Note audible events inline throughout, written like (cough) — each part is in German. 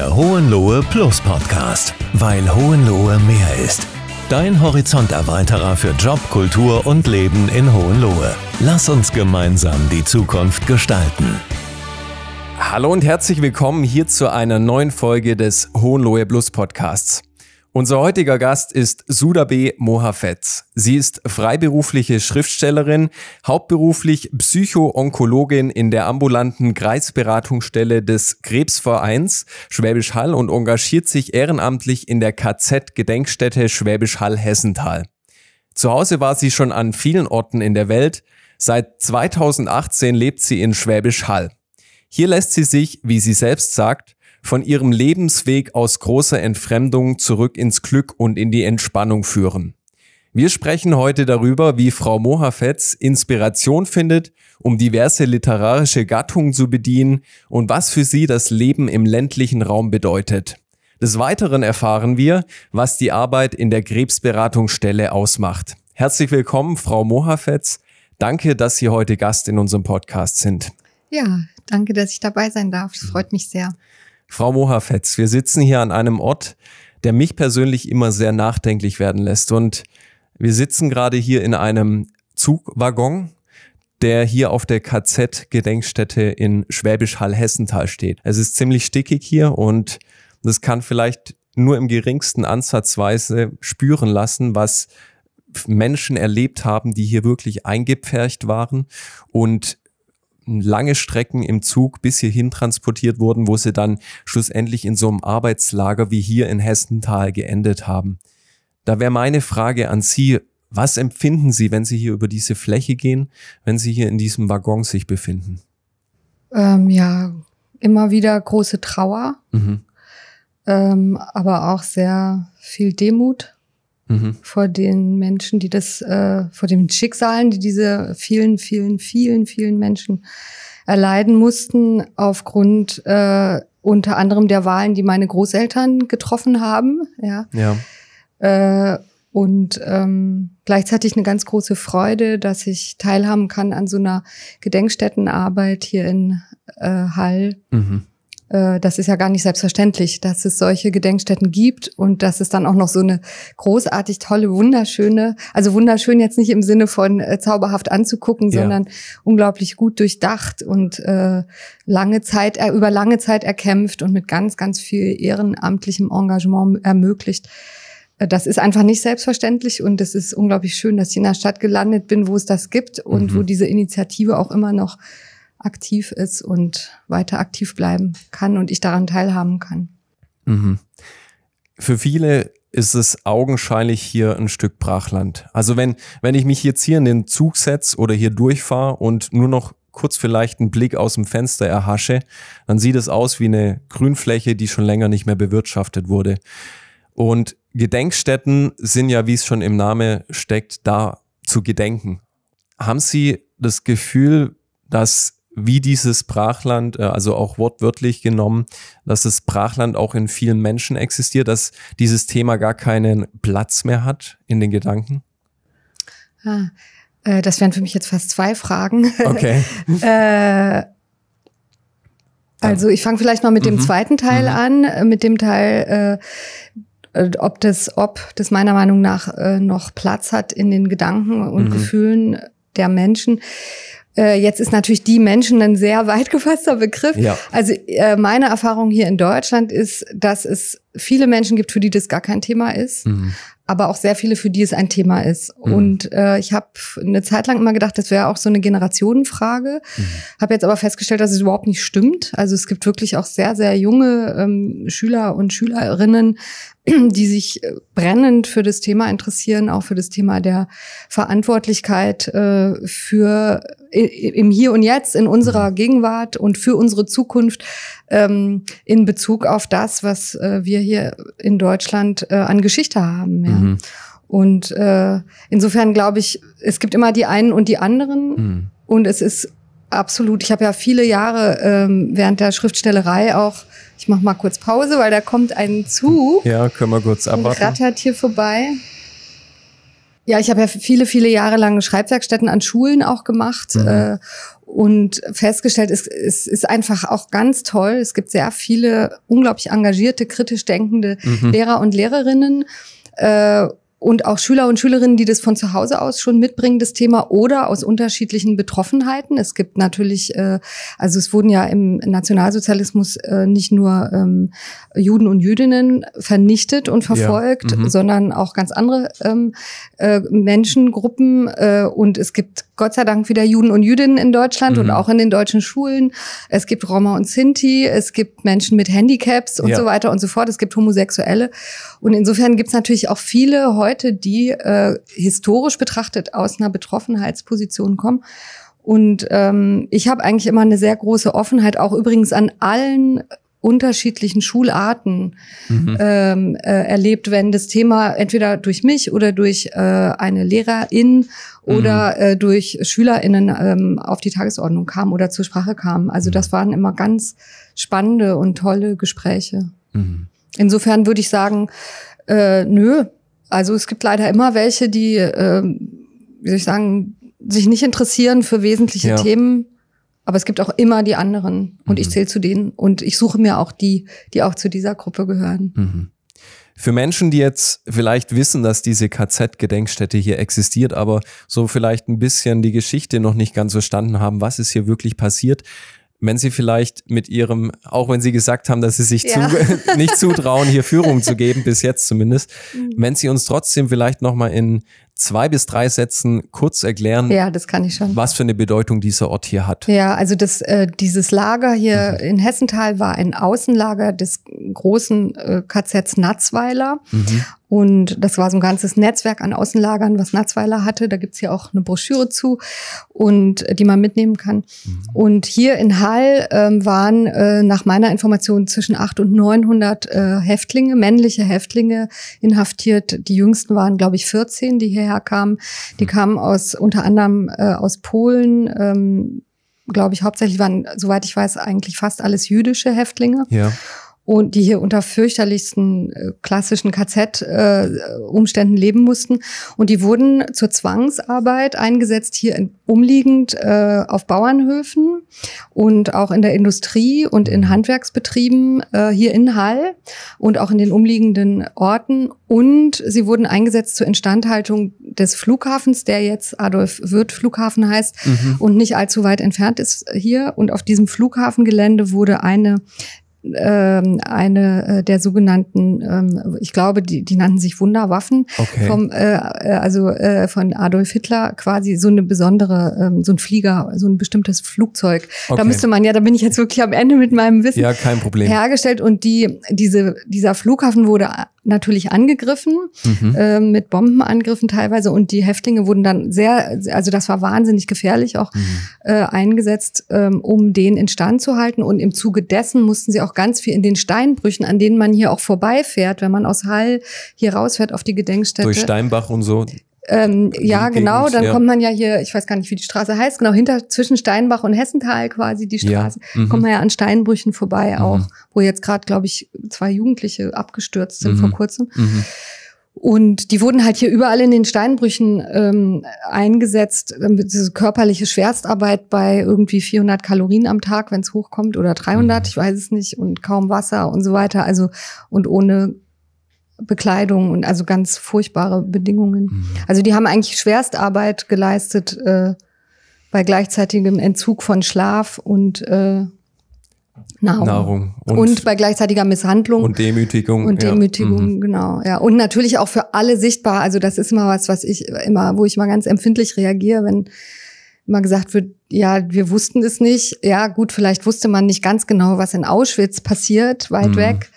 Der Hohenlohe Plus Podcast, weil Hohenlohe mehr ist. Dein Horizonterweiterer für Job, Kultur und Leben in Hohenlohe. Lass uns gemeinsam die Zukunft gestalten. Hallo und herzlich willkommen hier zu einer neuen Folge des Hohenlohe Plus Podcasts. Unser heutiger Gast ist Sudabe Mohafetz. Sie ist freiberufliche Schriftstellerin, hauptberuflich Psycho-Onkologin in der ambulanten Kreisberatungsstelle des Krebsvereins Schwäbisch Hall und engagiert sich ehrenamtlich in der KZ-Gedenkstätte Schwäbisch Hall-Hessenthal. Zu Hause war sie schon an vielen Orten in der Welt. Seit 2018 lebt sie in Schwäbisch Hall. Hier lässt sie sich, wie sie selbst sagt, von ihrem Lebensweg aus großer Entfremdung zurück ins Glück und in die Entspannung führen. Wir sprechen heute darüber, wie Frau Mohafetz Inspiration findet, um diverse literarische Gattungen zu bedienen und was für sie das Leben im ländlichen Raum bedeutet. Des Weiteren erfahren wir, was die Arbeit in der Krebsberatungsstelle ausmacht. Herzlich willkommen, Frau Mohafetz. Danke, dass Sie heute Gast in unserem Podcast sind. Ja, danke, dass ich dabei sein darf. Das freut mich sehr. Frau Mohafetz, wir sitzen hier an einem Ort, der mich persönlich immer sehr nachdenklich werden lässt. Und wir sitzen gerade hier in einem Zugwaggon, der hier auf der KZ-Gedenkstätte in Schwäbisch Hall-Hessenthal steht. Es ist ziemlich stickig hier und das kann vielleicht nur im geringsten Ansatzweise spüren lassen, was Menschen erlebt haben, die hier wirklich eingepfercht waren und lange Strecken im Zug bis hierhin transportiert wurden, wo sie dann schlussendlich in so einem Arbeitslager wie hier in Hessenthal geendet haben. Da wäre meine Frage an Sie, was empfinden Sie, wenn Sie hier über diese Fläche gehen, wenn Sie hier in diesem Waggon sich befinden? Ähm, ja, immer wieder große Trauer, mhm. ähm, aber auch sehr viel Demut mhm. vor den Menschen, die das, äh, vor den Schicksalen, die diese vielen, vielen, vielen, vielen Menschen erleiden mussten aufgrund äh, unter anderem der Wahlen, die meine Großeltern getroffen haben. Ja. ja. Äh, und ähm, gleichzeitig eine ganz große Freude, dass ich teilhaben kann an so einer Gedenkstättenarbeit hier in äh, Hall. Mhm. Äh, das ist ja gar nicht selbstverständlich, dass es solche Gedenkstätten gibt und dass es dann auch noch so eine großartig tolle, wunderschöne, also wunderschön jetzt nicht im Sinne von äh, zauberhaft anzugucken, ja. sondern unglaublich gut durchdacht und äh, lange Zeit, äh, über lange Zeit erkämpft und mit ganz, ganz viel ehrenamtlichem Engagement ermöglicht. Äh, das ist einfach nicht selbstverständlich und es ist unglaublich schön, dass ich in einer Stadt gelandet bin, wo es das gibt und mhm. wo diese Initiative auch immer noch aktiv ist und weiter aktiv bleiben kann und ich daran teilhaben kann. Mhm. Für viele ist es augenscheinlich hier ein Stück Brachland. Also wenn, wenn ich mich jetzt hier in den Zug setze oder hier durchfahre und nur noch kurz vielleicht einen Blick aus dem Fenster erhasche, dann sieht es aus wie eine Grünfläche, die schon länger nicht mehr bewirtschaftet wurde. Und Gedenkstätten sind ja, wie es schon im Namen steckt, da zu gedenken. Haben Sie das Gefühl, dass wie dieses Brachland, äh, also auch wortwörtlich genommen, dass das Brachland auch in vielen Menschen existiert, dass dieses Thema gar keinen Platz mehr hat in den Gedanken? Ah, äh, das wären für mich jetzt fast zwei Fragen. Okay. (laughs) äh, also ich fange vielleicht mal mit dem mhm. zweiten Teil mhm. an, mit dem Teil, äh, ob das, ob das meiner Meinung nach äh, noch Platz hat in den Gedanken und mhm. Gefühlen der Menschen. Äh, jetzt ist natürlich die Menschen ein sehr (laughs) weit gefasster Begriff. Ja. Also äh, meine Erfahrung hier in Deutschland ist, dass es viele Menschen gibt, für die das gar kein Thema ist. Mhm aber auch sehr viele, für die es ein Thema ist. Mhm. Und äh, ich habe eine Zeit lang immer gedacht, das wäre auch so eine Generationenfrage. Mhm. Habe jetzt aber festgestellt, dass es überhaupt nicht stimmt. Also es gibt wirklich auch sehr, sehr junge ähm, Schüler und Schülerinnen, (clears throat) die sich äh, brennend für das Thema interessieren, auch für das Thema der Verantwortlichkeit äh, für im Hier und Jetzt, in unserer mhm. Gegenwart und für unsere Zukunft ähm, in Bezug auf das, was äh, wir hier in Deutschland äh, an Geschichte haben. Ja. Mhm. Und äh, insofern glaube ich, es gibt immer die einen und die anderen. Mhm. Und es ist absolut, ich habe ja viele Jahre ähm, während der Schriftstellerei auch, ich mache mal kurz Pause, weil da kommt ein Zug. Ja, können wir kurz abwarten. Rattert hier vorbei. Ja, ich habe ja viele, viele Jahre lang Schreibwerkstätten an Schulen auch gemacht. Mhm. Äh, und festgestellt, es, es ist einfach auch ganz toll. Es gibt sehr viele unglaublich engagierte, kritisch denkende Mhm. Lehrer und Lehrerinnen. Äh, und auch Schüler und Schülerinnen, die das von zu Hause aus schon mitbringen, das Thema, oder aus unterschiedlichen Betroffenheiten. Es gibt natürlich, äh, also es wurden ja im Nationalsozialismus äh, nicht nur ähm, Juden und Jüdinnen vernichtet und verfolgt, mhm. sondern auch ganz andere ähm, äh, Menschengruppen. Äh, und es gibt Gott sei Dank wieder Juden und Jüdinnen in Deutschland Mhm. und auch in den deutschen Schulen. Es gibt Roma und Sinti, es gibt Menschen mit Handicaps und Ja. so weiter und so fort. Es gibt Homosexuelle. Und insofern gibt es natürlich auch viele heute, die äh, historisch betrachtet aus einer Betroffenheitsposition kommen. Und ähm, ich habe eigentlich immer eine sehr große Offenheit, auch übrigens an allen unterschiedlichen Schularten Mhm. ähm, äh, erlebt, wenn das Thema entweder durch mich oder durch äh, eine Lehrerin oder äh, durch SchülerInnen ähm, auf die Tagesordnung kam oder zur Sprache kam. Also das waren immer ganz spannende und tolle Gespräche. Mhm. Insofern würde ich sagen, äh, nö. Also es gibt leider immer welche, die, äh, wie soll ich sagen, sich nicht interessieren für wesentliche Ja. Themen. Aber es gibt auch immer die anderen. Und ich zähle zu denen. Und ich suche mir auch die, die auch zu dieser Gruppe gehören. Mhm. Für Menschen, die jetzt vielleicht wissen, dass diese KZ-Gedenkstätte hier existiert, aber so vielleicht ein bisschen die Geschichte noch nicht ganz verstanden haben, was ist hier wirklich passiert, wenn Sie vielleicht mit Ihrem, auch wenn Sie gesagt haben, dass Sie sich Ja. zu, (laughs) nicht zutrauen, hier Führung zu (laughs) geben, bis jetzt zumindest, Mhm. wenn Sie uns trotzdem vielleicht nochmal in zwei bis drei Sätzen kurz erklären, Ja, das kann ich schon. was für eine Bedeutung dieser Ort hier hat. Ja, also das, äh, dieses Lager hier Mhm. in Hessenthal war ein Außenlager des großen äh, KZs Natzweiler. Mhm. Und das war so ein ganzes Netzwerk an Außenlagern, was Natzweiler hatte. Da gibt's hier auch eine Broschüre zu und äh, die man mitnehmen kann. Mhm. Und hier in Hall ähm, waren äh, nach meiner Information zwischen 800 und 900 äh, Häftlinge, männliche Häftlinge inhaftiert. Die jüngsten waren, glaube ich, 14, die hierher kamen. Die kamen aus unter anderem äh, aus Polen. Ähm, glaube ich, hauptsächlich waren, soweit ich weiß, eigentlich fast alles jüdische Häftlinge Ja. Und die hier unter fürchterlichsten äh, klassischen KZ-Umständen leben mussten. Und die wurden zur Zwangsarbeit eingesetzt, hier in, umliegend äh, auf Bauernhöfen und auch in der Industrie und in Handwerksbetrieben äh, hier in Hall und auch in den umliegenden Orten. Und sie wurden eingesetzt zur Instandhaltung des Flughafens, der jetzt Adolf Wirth Flughafen heißt Mhm. und nicht allzu weit entfernt ist hier. Und auf diesem Flughafengelände wurde eine ähm, eine äh, der sogenannten, ähm, ich glaube, die, die nannten sich Wunderwaffen Okay. vom, äh, äh, also äh, von Adolf Hitler quasi so eine besondere, ähm, so ein Flieger, so ein bestimmtes Flugzeug. Okay. Da müsste man ja, da bin ich jetzt wirklich am Ende mit meinem Wissen Ja, kein Problem. hergestellt und die, diese, dieser Flughafen wurde natürlich angegriffen, Mhm. äh, mit Bombenangriffen teilweise und die Häftlinge wurden dann sehr, also das war wahnsinnig gefährlich auch Mhm. äh, eingesetzt, ähm, um den instand zu halten und im Zuge dessen mussten sie auch ganz viel in den Steinbrüchen, an denen man hier auch vorbeifährt, wenn man aus Hall hier rausfährt auf die Gedenkstätte. Durch Steinbach und so. Ähm, ja, genau. Dann ja. kommt man ja hier, ich weiß gar nicht, wie die Straße heißt, genau hinter zwischen Steinbach und Hessenthal quasi die Ja, Straße. mhm. Kommt man ja an Steinbrüchen vorbei Mhm. auch, wo jetzt gerade, glaube ich, zwei Jugendliche abgestürzt sind Mhm. vor kurzem. Mhm. Und die wurden halt hier überall in den Steinbrüchen ähm, eingesetzt. Diese körperliche Schwerstarbeit bei irgendwie 400 Kalorien am Tag, wenn es hochkommt, oder 300, Mhm. ich weiß es nicht, und kaum Wasser und so weiter. Also und ohne Bekleidung und also ganz furchtbare Bedingungen. Mhm. Also die haben eigentlich Schwerstarbeit geleistet äh, bei gleichzeitigem Entzug von Schlaf und äh, Nahrung. Nahrung Und, und, bei gleichzeitiger Misshandlung und Demütigung. und ja. Demütigung, Mhm. genau. Ja, und natürlich auch für alle sichtbar. Also das ist immer was, was ich immer, wo ich mal ganz empfindlich reagiere, wenn immer gesagt wird, ja, wir wussten es nicht. Ja, gut, vielleicht wusste man nicht ganz genau, was in Auschwitz passiert, weit Mhm. weg.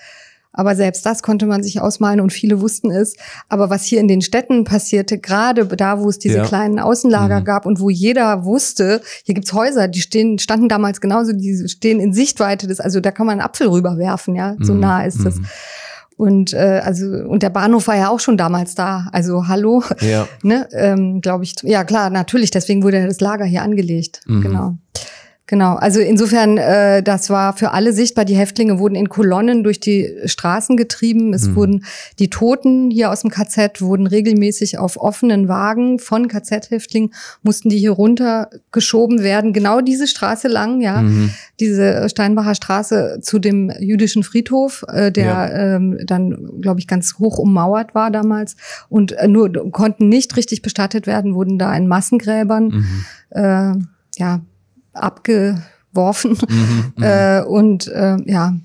Aber selbst das konnte man sich ausmalen und viele wussten es. Aber was hier in den Städten passierte, gerade da, wo es diese Ja. kleinen Außenlager Mhm. gab und wo jeder wusste, hier gibt's Häuser, die stehen, standen damals genauso, die stehen in Sichtweite des, also da kann man einen Apfel rüberwerfen, ja, so Mhm. nah ist das. Mhm. Und äh, also und der Bahnhof war ja auch schon damals da. Also hallo, Ja. (laughs) ne, ähm, glaube ich. Ja klar, natürlich. Deswegen wurde ja das Lager hier angelegt. Mhm. Genau. Genau, also insofern, äh, das war für alle sichtbar. Die Häftlinge wurden in Kolonnen durch die Straßen getrieben. Es Mhm. wurden die Toten hier aus dem KZ wurden regelmäßig auf offenen Wagen von KZ-Häftlingen mussten die hier runtergeschoben werden. Genau diese Straße lang, ja, Mhm. diese Steinbacher Straße zu dem jüdischen Friedhof, äh, der Ja. ähm, dann, glaube ich, ganz hoch ummauert war damals und äh, nur konnten nicht richtig bestattet werden, wurden da in Massengräbern Mhm. äh, ja abgeworfen Mhm. Mhm. (laughs) äh, und äh, ja,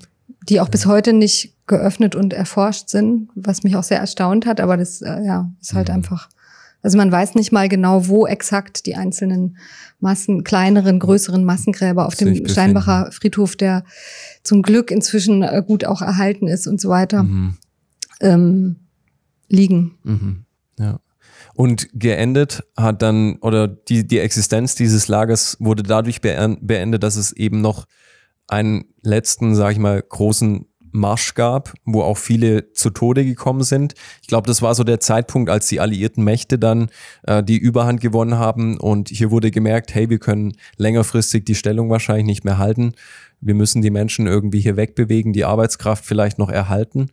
die auch bis heute nicht geöffnet und erforscht sind, was mich auch sehr erstaunt hat, aber das äh, ja ist halt Mhm. einfach. Also man weiß nicht mal genau, wo exakt die einzelnen Massen, kleineren, größeren Massengräber auf dem. Steinbacher Friedhof, der zum Glück inzwischen äh, gut auch erhalten ist und so weiter, Mhm. ähm, liegen. Mhm. Und geendet hat dann, oder die, die Existenz dieses Lagers wurde dadurch beend- beendet, dass es eben noch einen letzten, sag ich mal, großen Marsch gab, wo auch viele zu Tode gekommen sind. Ich glaube, das war so der Zeitpunkt, als die alliierten Mächte dann äh, die Überhand gewonnen haben und hier wurde gemerkt, hey, wir können längerfristig die Stellung wahrscheinlich nicht mehr halten. Wir müssen die Menschen irgendwie hier wegbewegen, die Arbeitskraft vielleicht noch erhalten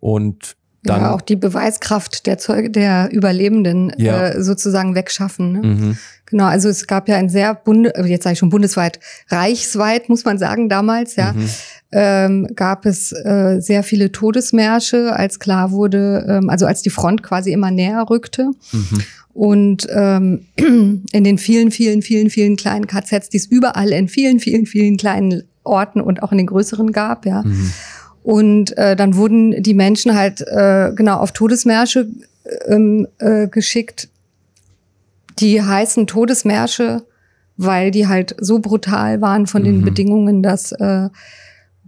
und dann ja, auch die Beweiskraft der Zeuge, der Überlebenden Ja. äh, sozusagen wegschaffen. Ne? Mhm. Genau, also es gab ja ein sehr bunde, äh, jetzt sage ich schon bundesweit, reichsweit muss man sagen damals, ja, Mhm. ähm, gab es äh, sehr viele Todesmärsche, als klar wurde, ähm, also als die Front quasi immer näher rückte. Mhm. Und ähm, (clears throat) in den vielen, vielen, vielen, vielen kleinen KZs, die es überall in vielen, vielen, vielen kleinen Orten und auch in den größeren gab, ja. Und äh, dann wurden die Menschen halt äh, genau auf Todesmärsche ähm, äh, geschickt. Die heißen Todesmärsche, weil die halt so brutal waren von den Mhm. Bedingungen, dass äh,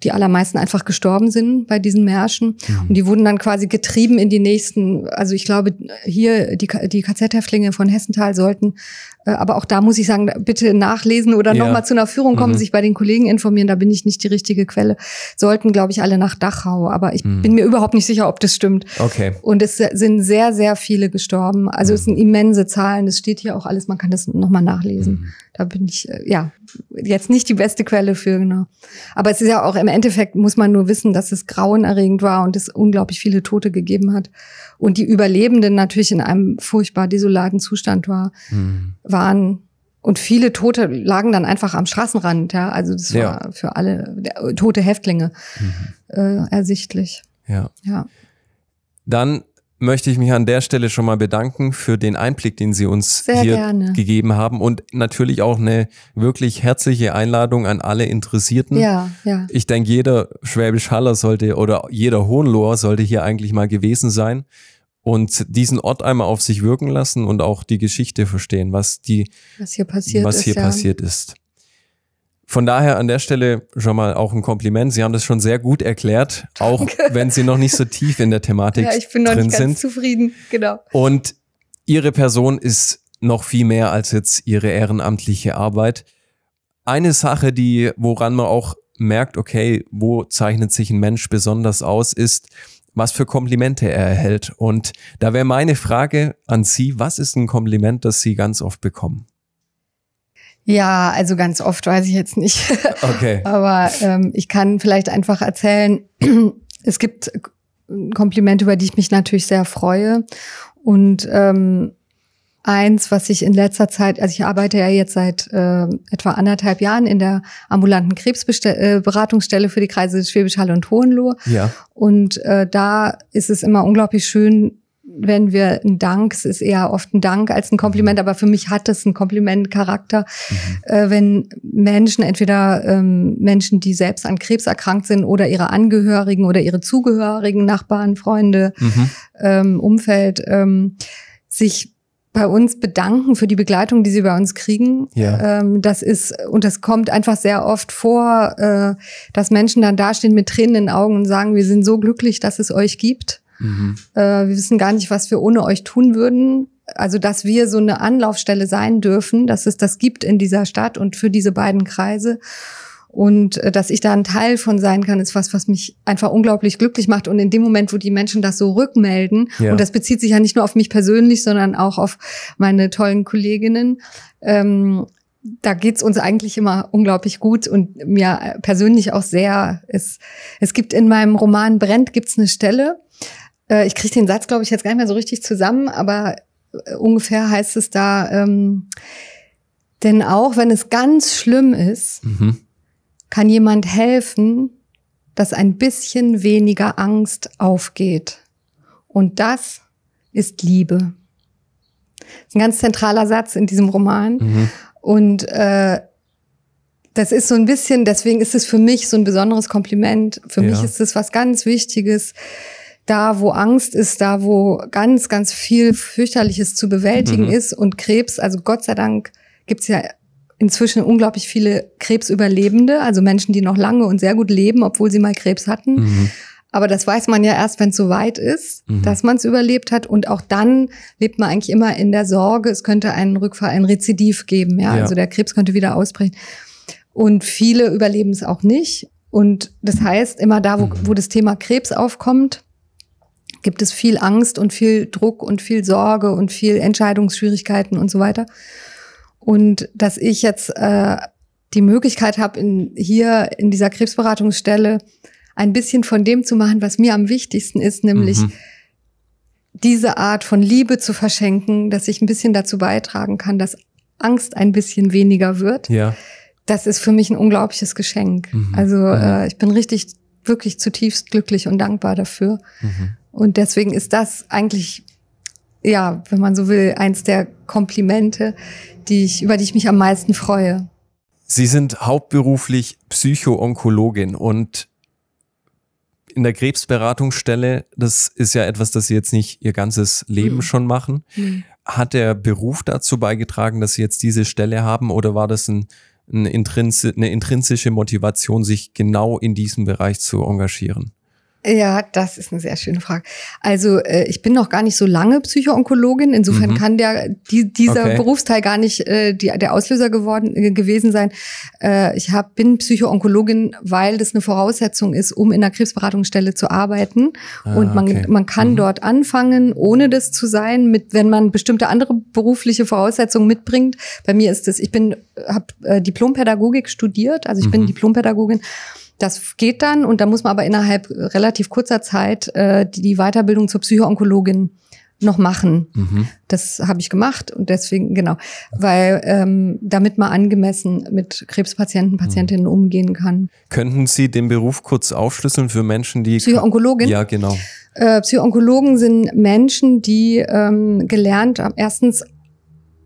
die allermeisten einfach gestorben sind bei diesen Märschen. Mhm. Und die wurden dann quasi getrieben in die nächsten, also ich glaube, hier die, die KZ-Häftlinge von Hessenthal sollten, aber auch da muss ich sagen, bitte nachlesen oder Ja. nochmal zu einer Führung kommen, Mhm. sich bei den Kollegen informieren, da bin ich nicht die richtige Quelle. Sollten, glaube ich, alle nach Dachau, aber ich Mhm. bin mir überhaupt nicht sicher, ob das stimmt. Okay. Und es sind sehr, sehr viele gestorben. Also es sind immense Zahlen. Das steht hier auch alles. Man kann das nochmal nachlesen. Mhm. Da bin ich, äh, ja, jetzt nicht die beste Quelle für, genau. Aber es ist ja auch im Endeffekt, muss man nur wissen, dass es grauenerregend war und es unglaublich viele Tote gegeben hat. Und die Überlebenden natürlich in einem furchtbar desolaten Zustand war, Mhm. Waren. Und viele Tote lagen dann einfach am Straßenrand, ja. Also das war Ja. für alle tote Häftlinge äh, ersichtlich. Ja. Ja. Dann möchte ich mich an der Stelle schon mal bedanken für den Einblick, den Sie uns Sehr hier gerne. gegeben haben und natürlich auch eine wirklich herzliche Einladung an alle Interessierten. Ja, ja. Ich denke, jeder Schwäbisch Haller sollte oder jeder Hohenloher sollte hier eigentlich mal gewesen sein und diesen Ort einmal auf sich wirken lassen und auch die Geschichte verstehen, was die Was hier passiert was ist. hier ja. passiert ist. Von daher an der Stelle schon mal auch ein Kompliment. Sie haben das schon sehr gut erklärt, auch wenn Sie noch nicht so tief in der Thematik Ja, ich bin noch nicht ganz sind. zufrieden. Genau. Und Ihre Person ist noch viel mehr als jetzt Ihre ehrenamtliche Arbeit. Eine Sache, die, woran man auch merkt, okay, wo zeichnet sich ein Mensch besonders aus, ist, was für Komplimente er erhält. Und da wäre meine Frage an Sie, was ist ein Kompliment, das Sie ganz oft bekommen? Ja, also ganz oft weiß ich jetzt nicht. (laughs) Okay. Aber ähm, ich kann vielleicht einfach erzählen, (clears throat) es gibt Komplimente, über die ich mich natürlich sehr freue. Und ähm, eins, was ich in letzter Zeit, also ich arbeite ja jetzt seit äh, etwa anderthalb Jahren in der ambulanten Krebsberatungsstelle für die Kreise Schwäbisch Hall und Hohenlohe. Ja. Und äh, da ist es immer unglaublich schön, wenn wir ein Dank, es ist eher oft ein Dank als ein Kompliment, aber für mich hat es einen Komplimentcharakter, äh, wenn Menschen, entweder ähm, Menschen, die selbst an Krebs erkrankt sind oder ihre Angehörigen oder ihre Zugehörigen, Nachbarn, Freunde, Mhm. ähm, Umfeld, ähm, sich bei uns bedanken für die Begleitung, die sie bei uns kriegen. Ja. Ähm, das ist, und das kommt einfach sehr oft vor, äh, dass Menschen dann dastehen mit Tränen in den Augen und sagen, wir sind so glücklich, dass es euch gibt. Mhm. Äh, wir wissen gar nicht, was wir ohne euch tun würden. Also, dass wir so eine Anlaufstelle sein dürfen, dass es das gibt in dieser Stadt und für diese beiden Kreise. Und äh, dass ich da ein Teil von sein kann, ist was, was mich einfach unglaublich glücklich macht. Und in dem Moment, wo die Menschen das so rückmelden, Ja. und das bezieht sich ja nicht nur auf mich persönlich, sondern auch auf meine tollen Kolleginnen, ähm, da geht's uns eigentlich immer unglaublich gut und mir persönlich auch sehr. Es, es gibt in meinem Roman Brennt gibt's eine Stelle. Äh, ich kriege den Satz, glaube ich, jetzt gar nicht mehr so richtig zusammen, aber äh, ungefähr heißt es da, ähm, denn auch wenn es ganz schlimm ist, mhm. Kann jemand helfen, dass ein bisschen weniger Angst aufgeht. Und das ist Liebe. Das ist ein ganz zentraler Satz in diesem Roman. Mhm. Und äh, das ist so ein bisschen, deswegen ist es für mich so ein besonderes Kompliment. Für ja. mich ist es was ganz Wichtiges. Da, wo Angst ist, da, wo ganz, ganz viel fürchterliches zu bewältigen mhm. ist und Krebs, also Gott sei Dank gibt's ja inzwischen unglaublich viele Krebsüberlebende, also Menschen, die noch lange und sehr gut leben, obwohl sie mal Krebs hatten. Mhm. Aber das weiß man ja erst, wenn es so weit ist, mhm. dass man es überlebt hat. Und auch dann lebt man eigentlich immer in der Sorge, es könnte einen Rückfall, ein Rezidiv geben. Ja? ja. Also der Krebs könnte wieder ausbrechen. Und viele überleben es auch nicht. Und das heißt, immer da, wo, mhm. wo das Thema Krebs aufkommt, gibt es viel Angst und viel Druck und viel Sorge und viel Entscheidungsschwierigkeiten und so weiter. Und dass ich jetzt äh, die Möglichkeit habe, in, hier in dieser Krebsberatungsstelle ein bisschen von dem zu machen, was mir am wichtigsten ist, nämlich mhm. diese Art von Liebe zu verschenken, dass ich ein bisschen dazu beitragen kann, dass Angst ein bisschen weniger wird. Ja. Das ist für mich ein unglaubliches Geschenk. Mhm. Also mhm. äh, ich bin richtig, wirklich zutiefst glücklich und dankbar dafür. Mhm. Und deswegen ist das eigentlich, ja, wenn man so will, eins der Komplimente, die ich, über die ich mich am meisten freue. Sie sind hauptberuflich Psychoonkologin und in der Krebsberatungsstelle, das ist ja etwas, das Sie jetzt nicht Ihr ganzes Leben mhm. schon machen. Mhm. Hat der Beruf dazu beigetragen, dass Sie jetzt diese Stelle haben oder war das ein, ein Intrinsi eine intrinsische Motivation, sich genau in diesem Bereich zu engagieren? Ja, das ist eine sehr schöne Frage. Also äh, ich bin noch gar nicht so lange Psychoonkologin. Insofern mhm. kann der die, dieser okay. Berufsteil gar nicht äh, die, der Auslöser geworden äh, gewesen sein. Äh, ich hab, bin Psychoonkologin, weil das eine Voraussetzung ist, um in einer Krebsberatungsstelle zu arbeiten. Ah, Und man okay. man kann mhm. dort anfangen, ohne das zu sein, mit wenn man bestimmte andere berufliche Voraussetzungen mitbringt. Bei mir ist es, ich bin habe äh, Diplompädagogik studiert, also ich mhm. bin Diplompädagogin das geht dann und da muss man aber innerhalb relativ kurzer Zeit äh, die, die Weiterbildung zur Psychoonkologin noch machen. Mhm. Das habe ich gemacht und deswegen, genau, weil ähm, damit man angemessen mit Krebspatienten, Patientinnen mhm. umgehen kann. Könnten Sie den Beruf kurz aufschlüsseln für Menschen, die. Psychoonkologin? Ja, genau. Äh, Psychoonkologen sind Menschen, die ähm, gelernt haben, erstens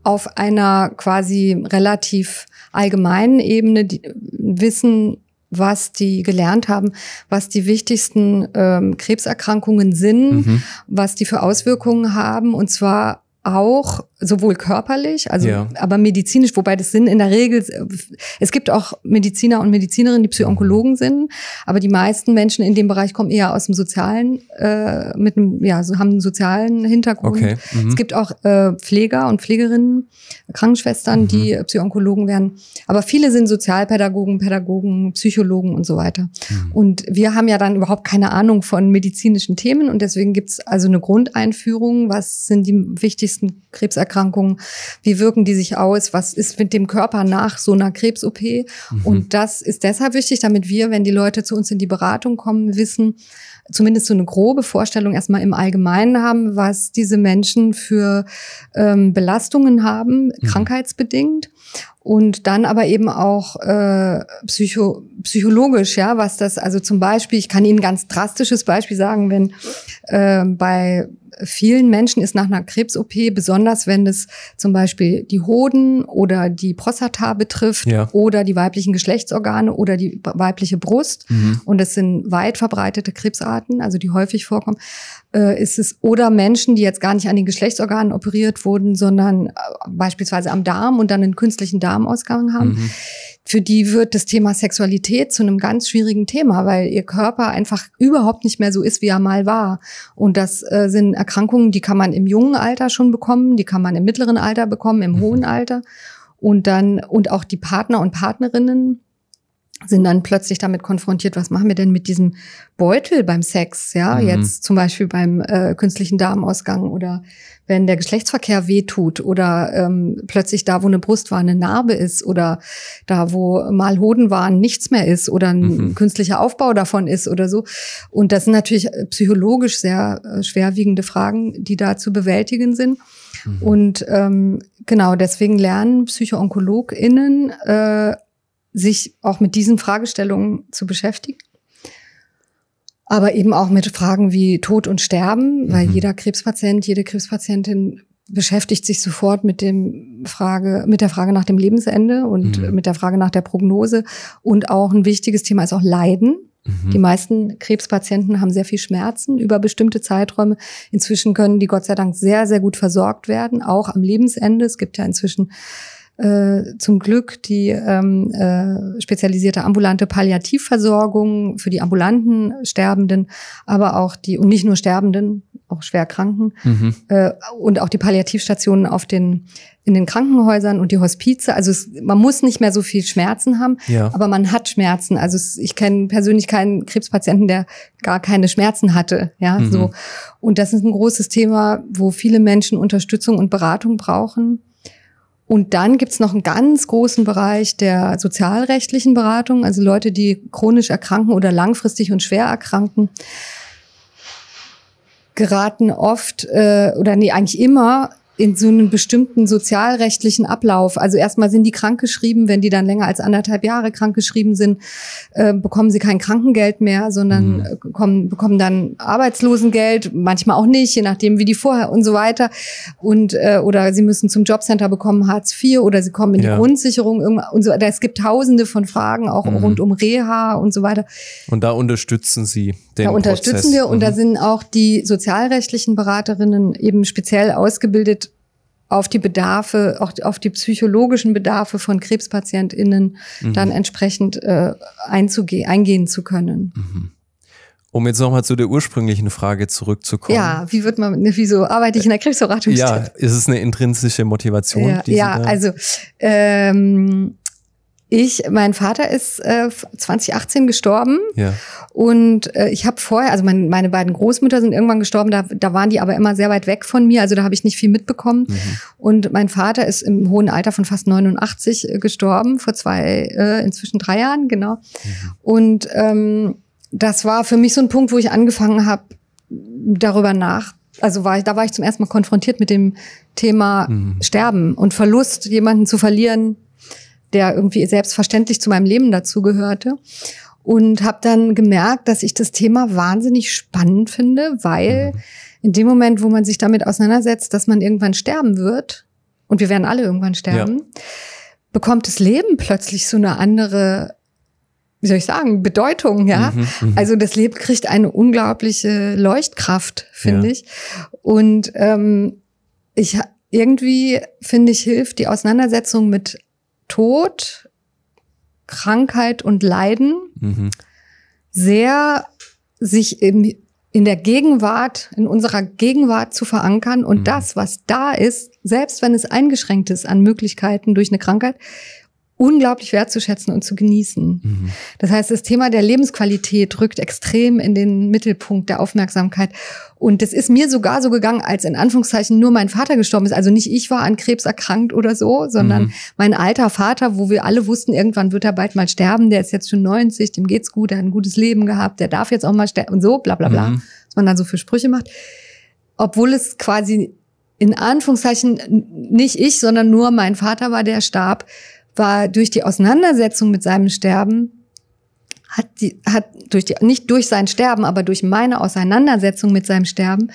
auf einer quasi relativ allgemeinen Ebene die wissen, was die gelernt haben, was die wichtigsten ähm, Krebserkrankungen sind, mhm. was die für Auswirkungen haben und zwar auch sowohl körperlich, also ja. aber medizinisch, wobei das sind in der Regel, es gibt auch Mediziner und Medizinerinnen, die Psychoonkologen sind, aber die meisten Menschen in dem Bereich kommen eher aus dem sozialen, äh, mit einem, ja, so haben einen sozialen Hintergrund. Okay. Mhm. Es gibt auch äh, Pfleger und Pflegerinnen, Krankenschwestern, mhm. die Psychoonkologen werden, aber viele sind Sozialpädagogen, Pädagogen, Psychologen und so weiter. Mhm. Und wir haben ja dann überhaupt keine Ahnung von medizinischen Themen und deswegen gibt's also eine Grundeinführung, was sind die wichtigsten Krebserkrankungen Krebserkrankungen, wie wirken die sich aus, was ist mit dem Körper nach so einer Krebs-OP. Mhm. Und das ist deshalb wichtig, damit wir, wenn die Leute zu uns in die Beratung kommen, wissen, zumindest so eine grobe Vorstellung erstmal im Allgemeinen haben, was diese Menschen für ähm, Belastungen haben, mhm. krankheitsbedingt. Und dann aber eben auch äh, psycho, psychologisch, ja, was das, also zum Beispiel, ich kann Ihnen ein ganz drastisches Beispiel sagen, wenn äh, bei vielen Menschen ist nach einer Krebs-OP, besonders wenn es zum Beispiel die Hoden oder die Prostata betrifft ja. oder die weiblichen Geschlechtsorgane oder die weibliche Brust, mhm. und es sind weit verbreitete Krebsarten, also die häufig vorkommen, äh, ist es oder Menschen, die jetzt gar nicht an den Geschlechtsorganen operiert wurden, sondern äh, beispielsweise am Darm und dann einen künstlichen Darmausgang haben. Mhm für die wird das Thema Sexualität zu einem ganz schwierigen Thema, weil ihr Körper einfach überhaupt nicht mehr so ist, wie er mal war. Und das äh, sind Erkrankungen, die kann man im jungen Alter schon bekommen, die kann man im mittleren Alter bekommen, im mhm. hohen Alter. Und dann, und auch die Partner und Partnerinnen sind dann plötzlich damit konfrontiert, was machen wir denn mit diesem Beutel beim Sex, ja, mhm. jetzt zum Beispiel beim äh, künstlichen Darmausgang oder wenn der Geschlechtsverkehr wehtut oder ähm, plötzlich da, wo eine Brust war, eine Narbe ist oder da, wo mal Hoden waren, nichts mehr ist oder ein mhm. künstlicher Aufbau davon ist oder so. Und das sind natürlich äh, psychologisch sehr äh, schwerwiegende Fragen, die da zu bewältigen sind. Mhm. Und ähm, genau deswegen lernen PsychoonkologInnen äh, sich auch mit diesen Fragestellungen zu beschäftigen. Aber eben auch mit Fragen wie Tod und Sterben, mhm. weil jeder Krebspatient, jede Krebspatientin beschäftigt sich sofort mit dem Frage, mit der Frage nach dem Lebensende und mhm. mit der Frage nach der Prognose. Und auch ein wichtiges Thema ist auch Leiden. Mhm. Die meisten Krebspatienten haben sehr viel Schmerzen über bestimmte Zeiträume. Inzwischen können die Gott sei Dank sehr, sehr gut versorgt werden, auch am Lebensende. Es gibt ja inzwischen äh, zum Glück die ähm, äh, spezialisierte ambulante Palliativversorgung für die ambulanten Sterbenden, aber auch die, und nicht nur Sterbenden, auch Schwerkranken mhm. äh, und auch die Palliativstationen auf den in den Krankenhäusern und die Hospize. Also es, man muss nicht mehr so viel Schmerzen haben, ja. aber man hat Schmerzen. Also es, ich kenne persönlich keinen Krebspatienten, der gar keine Schmerzen hatte. Ja, mhm. so und das ist ein großes Thema, wo viele Menschen Unterstützung und Beratung brauchen. Und dann gibt's noch einen ganz großen Bereich der sozialrechtlichen Beratung, also Leute, die chronisch erkranken oder langfristig und schwer erkranken, geraten oft äh, oder nee, eigentlich immer in so einen bestimmten sozialrechtlichen Ablauf. Also erstmal sind die krankgeschrieben, wenn die dann länger als anderthalb Jahre krankgeschrieben sind, äh, bekommen sie kein Krankengeld mehr, sondern mhm. Äh, kommen, bekommen dann Arbeitslosengeld, manchmal auch nicht, je nachdem wie die vorher und so weiter. Und äh, oder sie müssen zum Jobcenter bekommen Hartz IV oder sie kommen in die ja. Grundsicherung und so. Es gibt Tausende von Fragen auch mhm. rund um Reha und so weiter. Und da unterstützen Sie den Da unterstützen Prozess. wir und mhm. da sind auch die sozialrechtlichen Beraterinnen eben speziell ausgebildet auf die Bedarfe, auch auf die psychologischen Bedarfe von KrebspatientInnen mhm. dann entsprechend äh, einzugehen, eingehen zu können. Mhm. Um jetzt nochmal zu der ursprünglichen Frage zurückzukommen. Ja, wie wird man, wieso arbeite ich in der Krebsberatung? Ja, ist es eine intrinsische Motivation? Ja, ja also ähm, ich, mein Vater ist äh, 2018 gestorben ja. und äh, ich habe vorher, also mein, meine beiden Großmütter sind irgendwann gestorben, da, da waren die aber immer sehr weit weg von mir, also da habe ich nicht viel mitbekommen. Mhm. Und mein Vater ist im hohen Alter von fast 89 äh, gestorben, vor zwei, äh, inzwischen drei Jahren, genau. Mhm. Und ähm, das war für mich so ein Punkt, wo ich angefangen habe, darüber nach also war ich, da war ich zum ersten Mal konfrontiert mit dem Thema mhm. Sterben und Verlust, jemanden zu verlieren, der irgendwie selbstverständlich zu meinem Leben dazugehörte. Und habe dann gemerkt, dass ich das Thema wahnsinnig spannend finde, weil mhm. in dem Moment, wo man sich damit auseinandersetzt, dass man irgendwann sterben wird, und wir werden alle irgendwann sterben, ja. bekommt das Leben plötzlich so eine andere wie soll ich sagen, Bedeutung, ja. Mhm, mhm. also das Leben kriegt eine unglaubliche Leuchtkraft, finde ja. ich. Und ähm, ich irgendwie finde ich hilft die Auseinandersetzung mit Tod, Krankheit und Leiden mhm. sehr sich im, in der Gegenwart, in unserer Gegenwart zu verankern und mhm. das, was da ist, selbst wenn es eingeschränkt ist an Möglichkeiten durch eine Krankheit, unglaublich wertzuschätzen und zu genießen. Mhm. Das heißt, das Thema der Lebensqualität rückt extrem in den Mittelpunkt der Aufmerksamkeit. Und das ist mir sogar so gegangen, als in Anführungszeichen nur mein Vater gestorben ist. Also nicht ich war an Krebs erkrankt oder so, sondern mhm. mein alter Vater, wo wir alle wussten, irgendwann wird er bald mal sterben. Der ist jetzt schon 90, dem geht's gut, er hat ein gutes Leben gehabt, der darf jetzt auch mal sterben und so, bla bla bla. Mhm. Was man dann so für Sprüche macht. Obwohl es quasi in Anführungszeichen nicht ich, sondern nur mein Vater war, der starb, war durch die Auseinandersetzung mit seinem Sterben hat die, hat durch die, nicht durch sein Sterben, aber durch meine Auseinandersetzung mit seinem Sterben,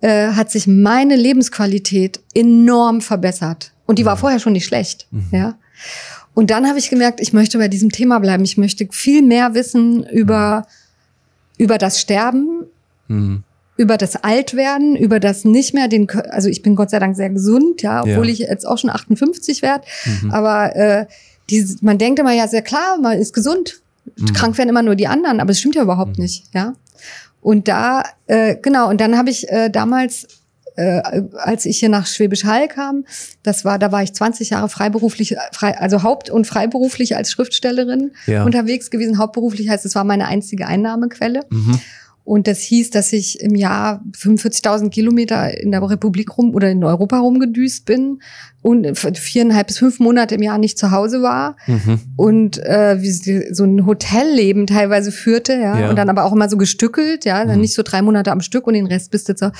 äh, hat sich meine Lebensqualität enorm verbessert. Und die war mhm. vorher schon nicht schlecht, mhm. ja. Und dann habe ich gemerkt, ich möchte bei diesem Thema bleiben. Ich möchte viel mehr wissen über, über das Sterben, mhm über das Altwerden, über das nicht mehr den, also ich bin Gott sei Dank sehr gesund, ja, obwohl ja. ich jetzt auch schon 58 werde. Mhm. Aber äh, diese, man denkt immer ja sehr klar, man ist gesund. Mhm. Krank werden immer nur die anderen, aber es stimmt ja überhaupt mhm. nicht, ja. Und da, äh, genau, und dann habe ich äh, damals äh, als ich hier nach Schwäbisch Hall kam, das war, da war ich 20 Jahre freiberuflich, frei, also haupt- und freiberuflich als Schriftstellerin Ja. unterwegs gewesen. Hauptberuflich heißt, es war meine einzige Einnahmequelle. Mhm. Und das hieß, dass ich im Jahr 45.000 Kilometer in der Republik rum oder in Europa rumgedüst bin und viereinhalb bis fünf Monate im Jahr nicht zu Hause war Mhm. und äh, so ein Hotelleben teilweise führte, ja, Ja. und dann aber auch immer so gestückelt, ja, dann Mhm. nicht so drei Monate am Stück und den Rest bist du zu.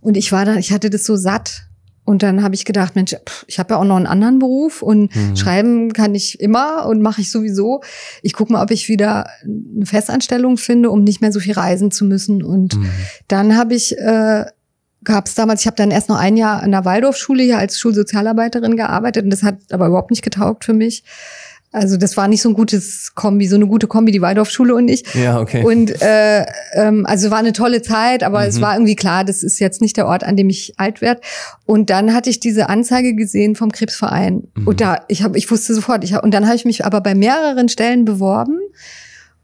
Und ich war da, ich hatte das so satt. Und dann habe ich gedacht, Mensch, pff, ich habe ja auch noch einen anderen Beruf und Mhm. schreiben kann ich immer und mache ich sowieso. Ich gucke mal, ob ich wieder eine Festanstellung finde, um nicht mehr so viel reisen zu müssen. Und Mhm. dann habe ich, äh, gab es damals, ich habe dann erst noch ein Jahr an der Waldorfschule hier als Schulsozialarbeiterin gearbeitet und das hat aber überhaupt nicht getaugt für mich. Also das war nicht so ein gutes Kombi, so eine gute Kombi, die Waldorfschule und ich. Ja, okay. Und äh, ähm, also war eine tolle Zeit, aber es Mhm. war irgendwie klar, das ist jetzt nicht der Ort, an dem ich alt werde. Und dann hatte ich diese Anzeige gesehen vom Krebsverein. Mhm. Und da, ich habe, ich wusste sofort, ich hab, und dann habe ich mich aber bei mehreren Stellen beworben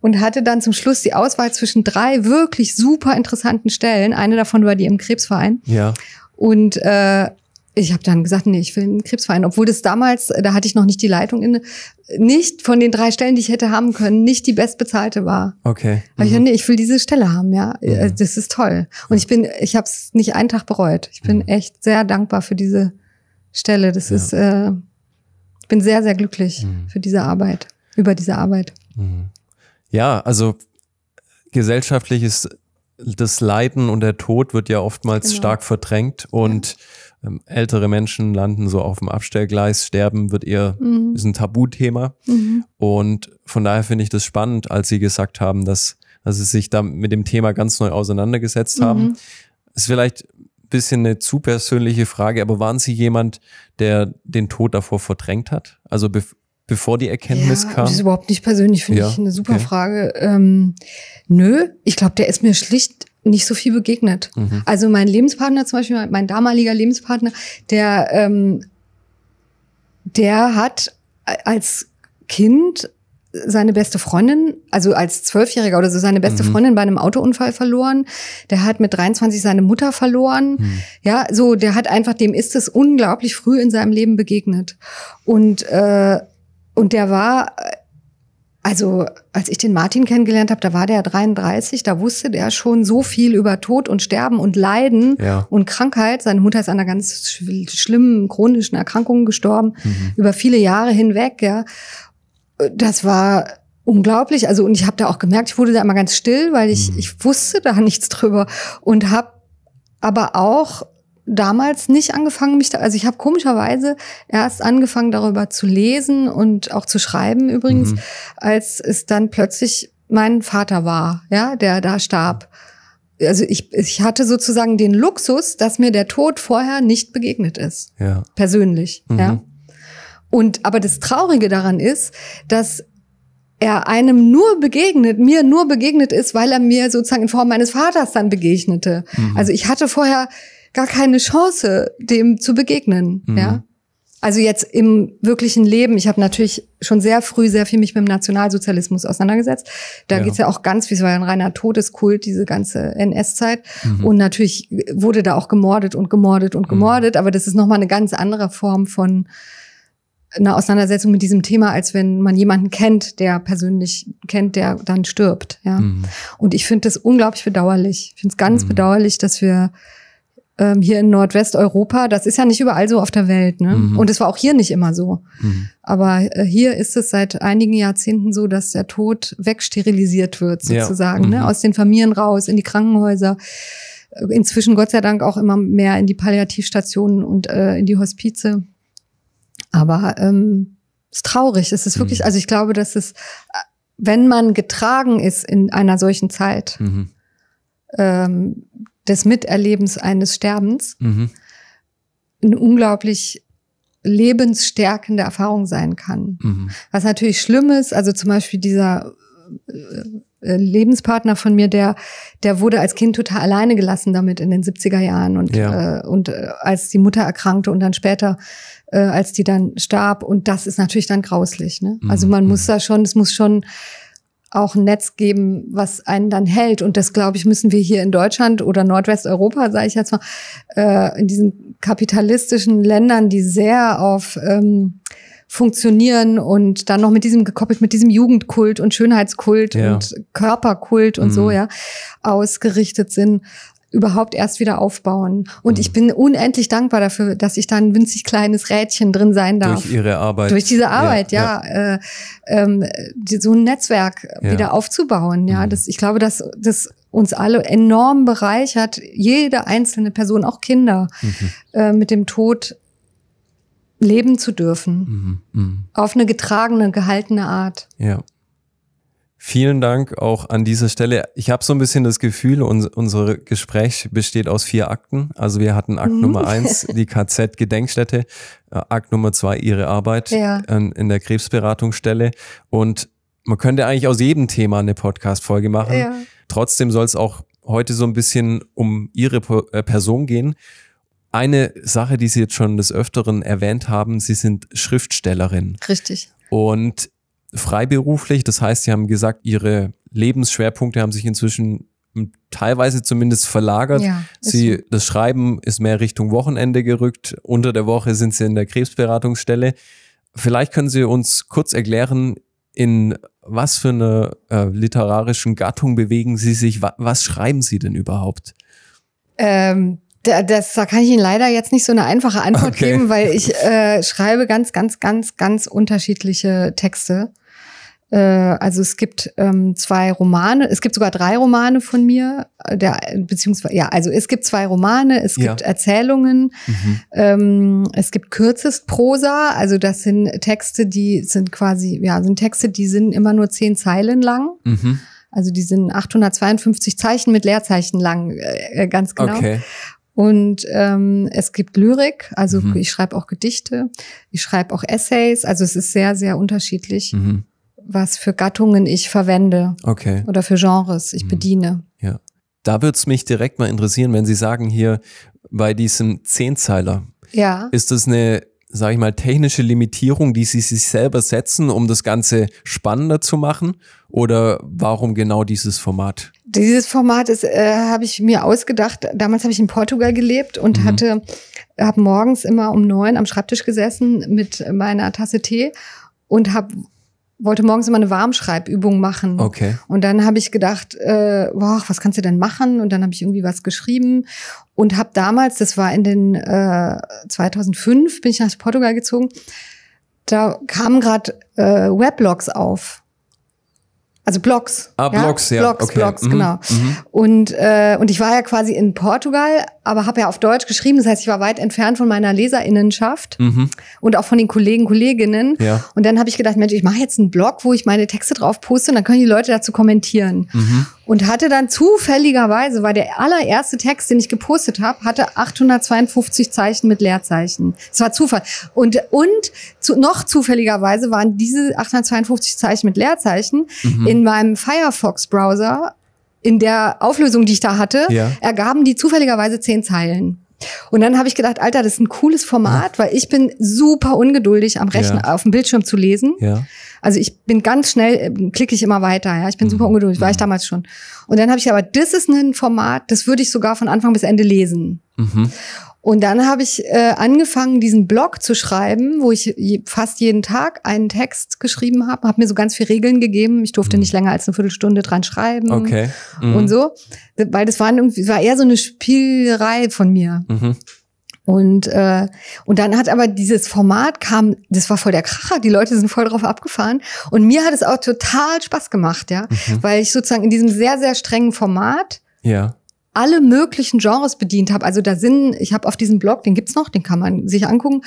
und hatte dann zum Schluss die Auswahl zwischen drei wirklich super interessanten Stellen. Eine davon war die im Krebsverein. ja. Und äh, ich habe dann gesagt, nee, ich will einen Krebsverein, obwohl das damals, äh, da hatte ich noch nicht die Leitung inne, nicht von den drei Stellen, die ich hätte haben können, nicht die bestbezahlte war. Okay. Hab ich gesagt, nee, ich will diese Stelle haben, ja. Mhm. Äh, Das ist toll. Und ich bin, ich habe es nicht einen Tag bereut. Ich bin Mhm. echt sehr dankbar für diese Stelle. Das Ja. ist, äh, ich bin sehr, sehr glücklich Mhm. für diese Arbeit, über diese Arbeit. Mhm. Ja, also gesellschaftlich ist das Leiden und der Tod wird ja oftmals Genau. stark verdrängt und ähm, ältere Menschen landen so auf dem Abstellgleis, sterben wird eher Mhm. ist ein Tabuthema Mhm. und von daher finde ich das spannend, als Sie gesagt haben, dass, dass Sie sich da mit dem Thema ganz neu auseinandergesetzt haben. Mhm. Ist vielleicht ein bisschen eine zu persönliche Frage, aber waren Sie jemand, der den Tod davor verdrängt hat? Also bev bevor die Erkenntnis ja, kam? Das ist überhaupt nicht persönlich, finde Ja, ich eine super okay. Frage. Ähm, nö, ich glaube, der ist mir schlicht nicht so viel begegnet. Mhm. Also mein Lebenspartner zum Beispiel, mein damaliger Lebenspartner, der, ähm, der hat als Kind seine beste Freundin, also als Zwölfjähriger oder so seine beste Mhm. Freundin bei einem Autounfall verloren. Der hat mit 23 seine Mutter verloren. Mhm. Ja, so, der hat einfach, dem ist es unglaublich früh in seinem Leben begegnet. Und, äh, und der war, also als ich den Martin kennengelernt habe, da war der 33, da wusste der schon so viel über Tod und Sterben und Leiden Ja. und Krankheit. Seine Mutter ist an einer ganz sch- schlimmen chronischen Erkrankung gestorben, Mhm. über viele Jahre hinweg, ja. Das war unglaublich. Also, und ich habe da auch gemerkt, ich wurde da immer ganz still, weil ich, Mhm. ich wusste da nichts drüber und habe aber auch damals nicht angefangen, mich da, also ich habe komischerweise erst angefangen, darüber zu lesen und auch zu schreiben übrigens, Mhm. als es dann plötzlich mein Vater war, ja, der da starb. Also ich, ich hatte sozusagen den Luxus, dass mir der Tod vorher nicht begegnet ist, Ja. persönlich, Mhm. ja. Und aber das Traurige daran ist, dass er einem nur begegnet, mir nur begegnet ist, weil er mir sozusagen in Form meines Vaters dann begegnete. Mhm. Also ich hatte vorher gar keine Chance, dem zu begegnen, Mhm. ja. Also jetzt im wirklichen Leben, ich habe natürlich schon sehr früh sehr viel mich mit dem Nationalsozialismus auseinandergesetzt. Da Ja. geht's ja auch ganz, wie es war ja ein reiner Todeskult, diese ganze NS-Zeit. Mhm. Und natürlich wurde da auch gemordet und gemordet und gemordet, aber das ist nochmal eine ganz andere Form von einer Auseinandersetzung mit diesem Thema, als wenn man jemanden kennt, der persönlich kennt, der dann stirbt. Ja. Mhm. Und ich finde das unglaublich bedauerlich. Ich finde es ganz Mhm. bedauerlich, dass wir ähm, hier in Nordwesteuropa, das ist ja nicht überall so auf der Welt, ne? Mhm. Und es war auch hier nicht immer so. Mhm. Aber äh, hier ist es seit einigen Jahrzehnten so, dass der Tod wegsterilisiert wird, Ja. sozusagen, Mhm. ne? aus den Familien raus, in die Krankenhäuser. Äh, Inzwischen Gott sei Dank auch immer mehr in die Palliativstationen und äh, in die Hospize. Aber ähm, es ist traurig. Es ist wirklich, Mhm. also ich glaube, dass es, äh, wenn man getragen ist in einer solchen Zeit Mhm. ähm, des Miterlebens eines Sterbens, Mhm. eine unglaublich lebensstärkende Erfahrung sein kann. Mhm. Was natürlich schlimm ist, also zum Beispiel dieser äh, äh, Lebenspartner von mir, der, der wurde als Kind total alleine gelassen damit in den 70er Jahren und, Ja. äh, und äh, als die Mutter erkrankte und dann später, äh, als die dann starb und das ist natürlich dann grauslich. Ne? Also Mhm, man mhm. muss da schon, es muss schon auch ein Netz geben, was einen dann hält. Und das, glaube ich, müssen wir hier in Deutschland oder Nordwesteuropa, sage ich jetzt mal, äh, in diesen kapitalistischen Ländern, die sehr auf ähm, funktionieren und dann noch mit diesem gekoppelt mit diesem Jugendkult und Schönheitskult Ja. und Körperkult und so Mhm. ja ausgerichtet sind überhaupt erst wieder aufbauen und Mhm. ich bin unendlich dankbar dafür dass ich da ein winzig kleines Rädchen drin sein darf Durch ihre Arbeit. durch diese Arbeit, ja, Äh, ähm, die, so ein Netzwerk Ja. wieder aufzubauen, ja. Mhm. Das, ich glaube, dass das uns alle enorm bereichert, jede einzelne Person, auch Kinder, Mhm. äh, mit dem Tod leben zu dürfen. Mhm. Mhm. Auf eine getragene, gehaltene Art. Ja. Vielen Dank auch an dieser Stelle. Ich habe so ein bisschen das Gefühl, uns, unser Gespräch besteht aus vier Akten. Also wir hatten Akt Mhm. Nummer eins, (laughs) die KZ-Gedenkstätte, äh, Akt Nummer zwei, ihre Arbeit Ja. an- in der Krebsberatungsstelle. Und man könnte eigentlich aus jedem Thema eine Podcast-Folge machen. Ja. Trotzdem soll es auch heute so ein bisschen um Ihre äh, Person gehen. Eine Sache, die Sie jetzt schon des Öfteren erwähnt haben, Sie sind Schriftstellerin Richtig. und freiberuflich. Das heißt, Sie haben gesagt, Ihre Lebensschwerpunkte haben sich inzwischen teilweise zumindest verlagert. Ja. Sie, so. das Schreiben ist mehr Richtung Wochenende gerückt. Unter der Woche sind Sie in der Krebsberatungsstelle. Vielleicht können Sie uns kurz erklären, in was für einer äh, literarischen Gattung bewegen Sie sich? Wa was schreiben Sie denn überhaupt? Ähm, da, das, da kann ich Ihnen leider jetzt nicht so eine einfache Antwort Okay. geben, weil ich (laughs) äh, schreibe ganz, ganz, ganz, ganz unterschiedliche Texte. Äh, also es gibt ähm, zwei Romane, es gibt sogar drei Romane von mir, äh, der, beziehungsweise, ja, also es gibt zwei Romane, es Ja. gibt Erzählungen, Mhm. ähm, es gibt Kürzestprosa, also das sind Texte, die sind quasi, ja, sind Texte, die sind immer nur zehn Zeilen lang. Mhm. Also die sind 852 Zeichen mit Leerzeichen lang, äh, ganz genau. Okay. Und ähm, es gibt Lyrik, also Mhm. ich schreibe auch Gedichte, ich schreibe auch Essays, also es ist sehr, sehr unterschiedlich, Mhm. Was für Gattungen ich verwende Okay. oder für Genres ich Mhm. bediene. Ja. Da würde es mich direkt mal interessieren, wenn Sie sagen hier bei diesem Zehnzeiler, Ja. ist das eine, sage ich mal, technische Limitierung, die Sie sich selber setzen, um das Ganze spannender zu machen? Oder warum genau dieses Format? Dieses Format ist, äh, habe ich mir ausgedacht. Damals habe ich in Portugal gelebt und Mhm. hatte, habe morgens immer um neun am Schreibtisch gesessen mit meiner Tasse Tee und habe wollte morgens immer eine Warmschreibübung machen. Okay. Und dann habe ich gedacht, äh, boah, was kannst du denn machen? Und dann habe ich irgendwie was geschrieben und habe damals, das war in den äh, 2005, bin ich nach Portugal gezogen, da kamen gerade äh, Weblogs auf. Also Blogs. Ah, Blogs, ja. Blogs, okay. Blogs, Mhm, genau. Mhm. Und, äh, und ich war ja quasi in Portugal, aber habe ja auf Deutsch geschrieben. Das heißt, ich war weit entfernt von meiner Leserinnenschaft Mhm. und auch von den Kollegen, Kolleginnen. Ja. Und dann habe ich gedacht, Mensch, ich mache jetzt einen Blog, wo ich meine Texte drauf poste und dann können die Leute dazu kommentieren. Mhm. Und hatte dann zufälligerweise, war der allererste Text, den ich gepostet habe, hatte 852 Zeichen mit Leerzeichen. Das war Zufall. Und, und zu, noch zufälligerweise waren diese 852 Zeichen mit Leerzeichen Mhm. in meinem Firefox-Browser, in der Auflösung, die ich da hatte, Ja. ergaben die zufälligerweise zehn Zeilen. Und dann habe ich gedacht, Alter, das ist ein cooles Format, weil ich bin super ungeduldig am Rechner, Ja. auf dem Bildschirm zu lesen. Ja. Also ich bin ganz schnell, äh, klicke ich immer weiter, ja. Ich bin super Mhm. ungeduldig, war ich Mhm. damals schon. Und dann habe ich aber, das ist ein Format, das würde ich sogar von Anfang bis Ende lesen. Mhm. Und dann habe ich äh, angefangen, diesen Blog zu schreiben, wo ich je, fast jeden Tag einen Text geschrieben habe, habe mir so ganz viele Regeln gegeben. Ich durfte Mhm. nicht länger als eine Viertelstunde dran schreiben Okay. Mhm. und so, weil das war irgendwie, war eher so eine Spielerei von mir. Mhm. Und, äh, und dann hat aber dieses Format kam, das war voll der Kracher, die Leute sind voll drauf abgefahren. Und mir hat es auch total Spaß gemacht, ja. Mhm. Weil ich sozusagen in diesem sehr, sehr strengen Format Ja. Alle möglichen Genres bedient habe. Also da sind, ich habe auf diesem Blog, den gibt's noch, den kann man sich angucken,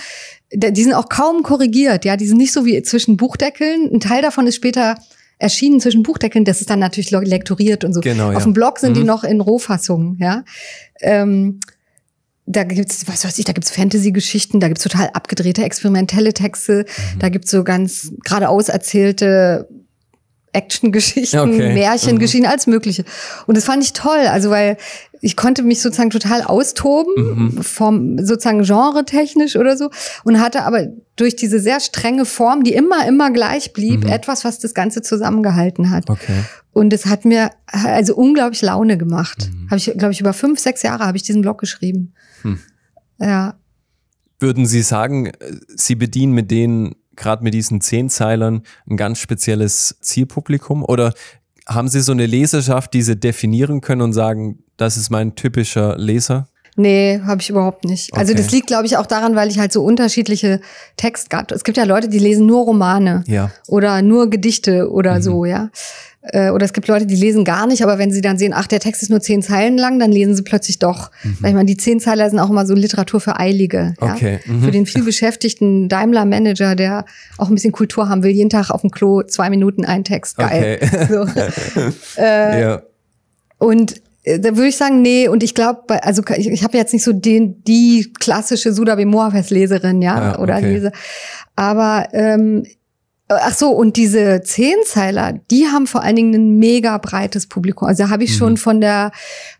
die sind auch kaum korrigiert, ja. Die sind nicht so wie zwischen Buchdeckeln. Ein Teil davon ist später erschienen zwischen Buchdeckeln, das ist dann natürlich lektoriert und so. Genau, ja. Auf dem Blog sind die Mhm. noch in Rohfassung, ja. Ähm, da gibt's, was weiß ich, da gibt's Fantasy-Geschichten, da gibt's total abgedrehte, experimentelle Texte, Mhm. da gibt's so ganz geradeaus erzählte Actiongeschichten, Okay. Märchengeschichten, alles Mögliche. Und das fand ich toll, also weil ich konnte mich sozusagen total austoben, vom sozusagen genre-technisch oder so, und hatte aber durch diese sehr strenge Form, die immer, immer gleich blieb, etwas, was das Ganze zusammengehalten hat. Okay. Und es hat mir also unglaublich Laune gemacht. Habe ich, glaube ich, über fünf, sechs Jahre habe ich diesen Blog geschrieben. Ja. Würden Sie sagen, äh, Sie bedienen mit denen, gerade mit diesen Zehnzeilern, ein ganz spezielles Zielpublikum? Oder haben Sie so eine Leserschaft, die Sie definieren können und sagen, das ist mein typischer Leser? Nee, habe ich überhaupt nicht. Also Okay. das liegt, glaube ich, auch daran, weil ich halt so unterschiedliche Textgattungen. Es gibt ja Leute, die lesen nur Romane Ja. oder nur Gedichte oder so, ja. Äh, Oder es gibt Leute, die lesen gar nicht, aber wenn sie dann sehen, ach, der Text ist nur zehn Zeilen lang, dann lesen sie plötzlich doch. Weil ich meine, die zehn Zeiler sind auch immer so Literatur für Eilige. Ja? Okay, mhm. Für den viel beschäftigten Daimler-Manager, der auch ein bisschen Kultur haben will, jeden Tag auf dem Klo zwei Minuten ein Text. Geil. Okay. (laughs) So. (laughs) ja. Und äh, da würde ich sagen, nee, und ich glaube, also ich, ich habe jetzt nicht so den, die klassische Sudabe Moafes-Leserin, ja, Ah, oder okay. Leser. Aber ähm, ach so, und diese Zehnzeiler, die haben vor allen Dingen ein mega breites Publikum. Also da habe ich Mhm. schon von der,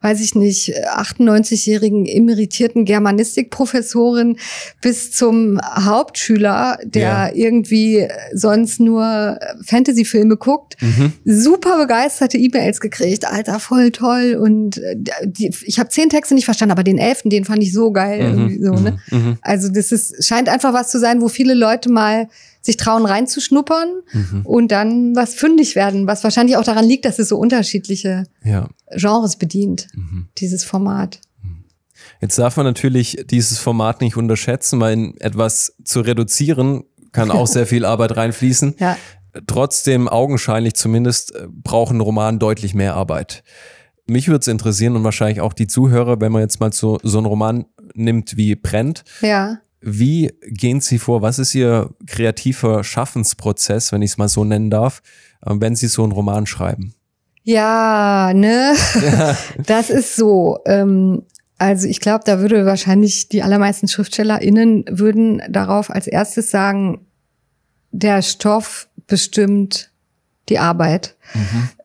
weiß ich nicht, 98-jährigen emeritierten Germanistikprofessorin bis zum Hauptschüler, der Ja. irgendwie sonst nur Fantasy-Filme guckt, Mhm. super begeisterte E-Mails gekriegt, Alter, voll toll. Und äh, die, ich habe zehn Texte nicht verstanden, aber den elften, den fand ich so geil. irgendwie so, ne? Mhm. Also das ist, scheint einfach was zu sein, wo viele Leute mal sich trauen reinzuschnuppern Mhm. und dann was fündig werden, was wahrscheinlich auch daran liegt, dass es so unterschiedliche Ja. Genres bedient, Mhm. dieses Format. Jetzt darf man natürlich dieses Format nicht unterschätzen, weil in etwas zu reduzieren kann auch (laughs) sehr viel Arbeit reinfließen. Ja. Trotzdem, augenscheinlich zumindest, äh, brauchen Roman deutlich mehr Arbeit. Mich würde es interessieren und wahrscheinlich auch die Zuhörer, wenn man jetzt mal so, so einen Roman nimmt wie Brennt. Ja. Wie gehen Sie vor? Was ist Ihr kreativer Schaffensprozess, wenn ich es mal so nennen darf, äh, wenn Sie so einen Roman schreiben? Ja, ne? (laughs) Das ist so. Ähm, also ich glaube, da würde wahrscheinlich die allermeisten SchriftstellerInnen würden darauf als erstes sagen, der Stoff bestimmt die Arbeit.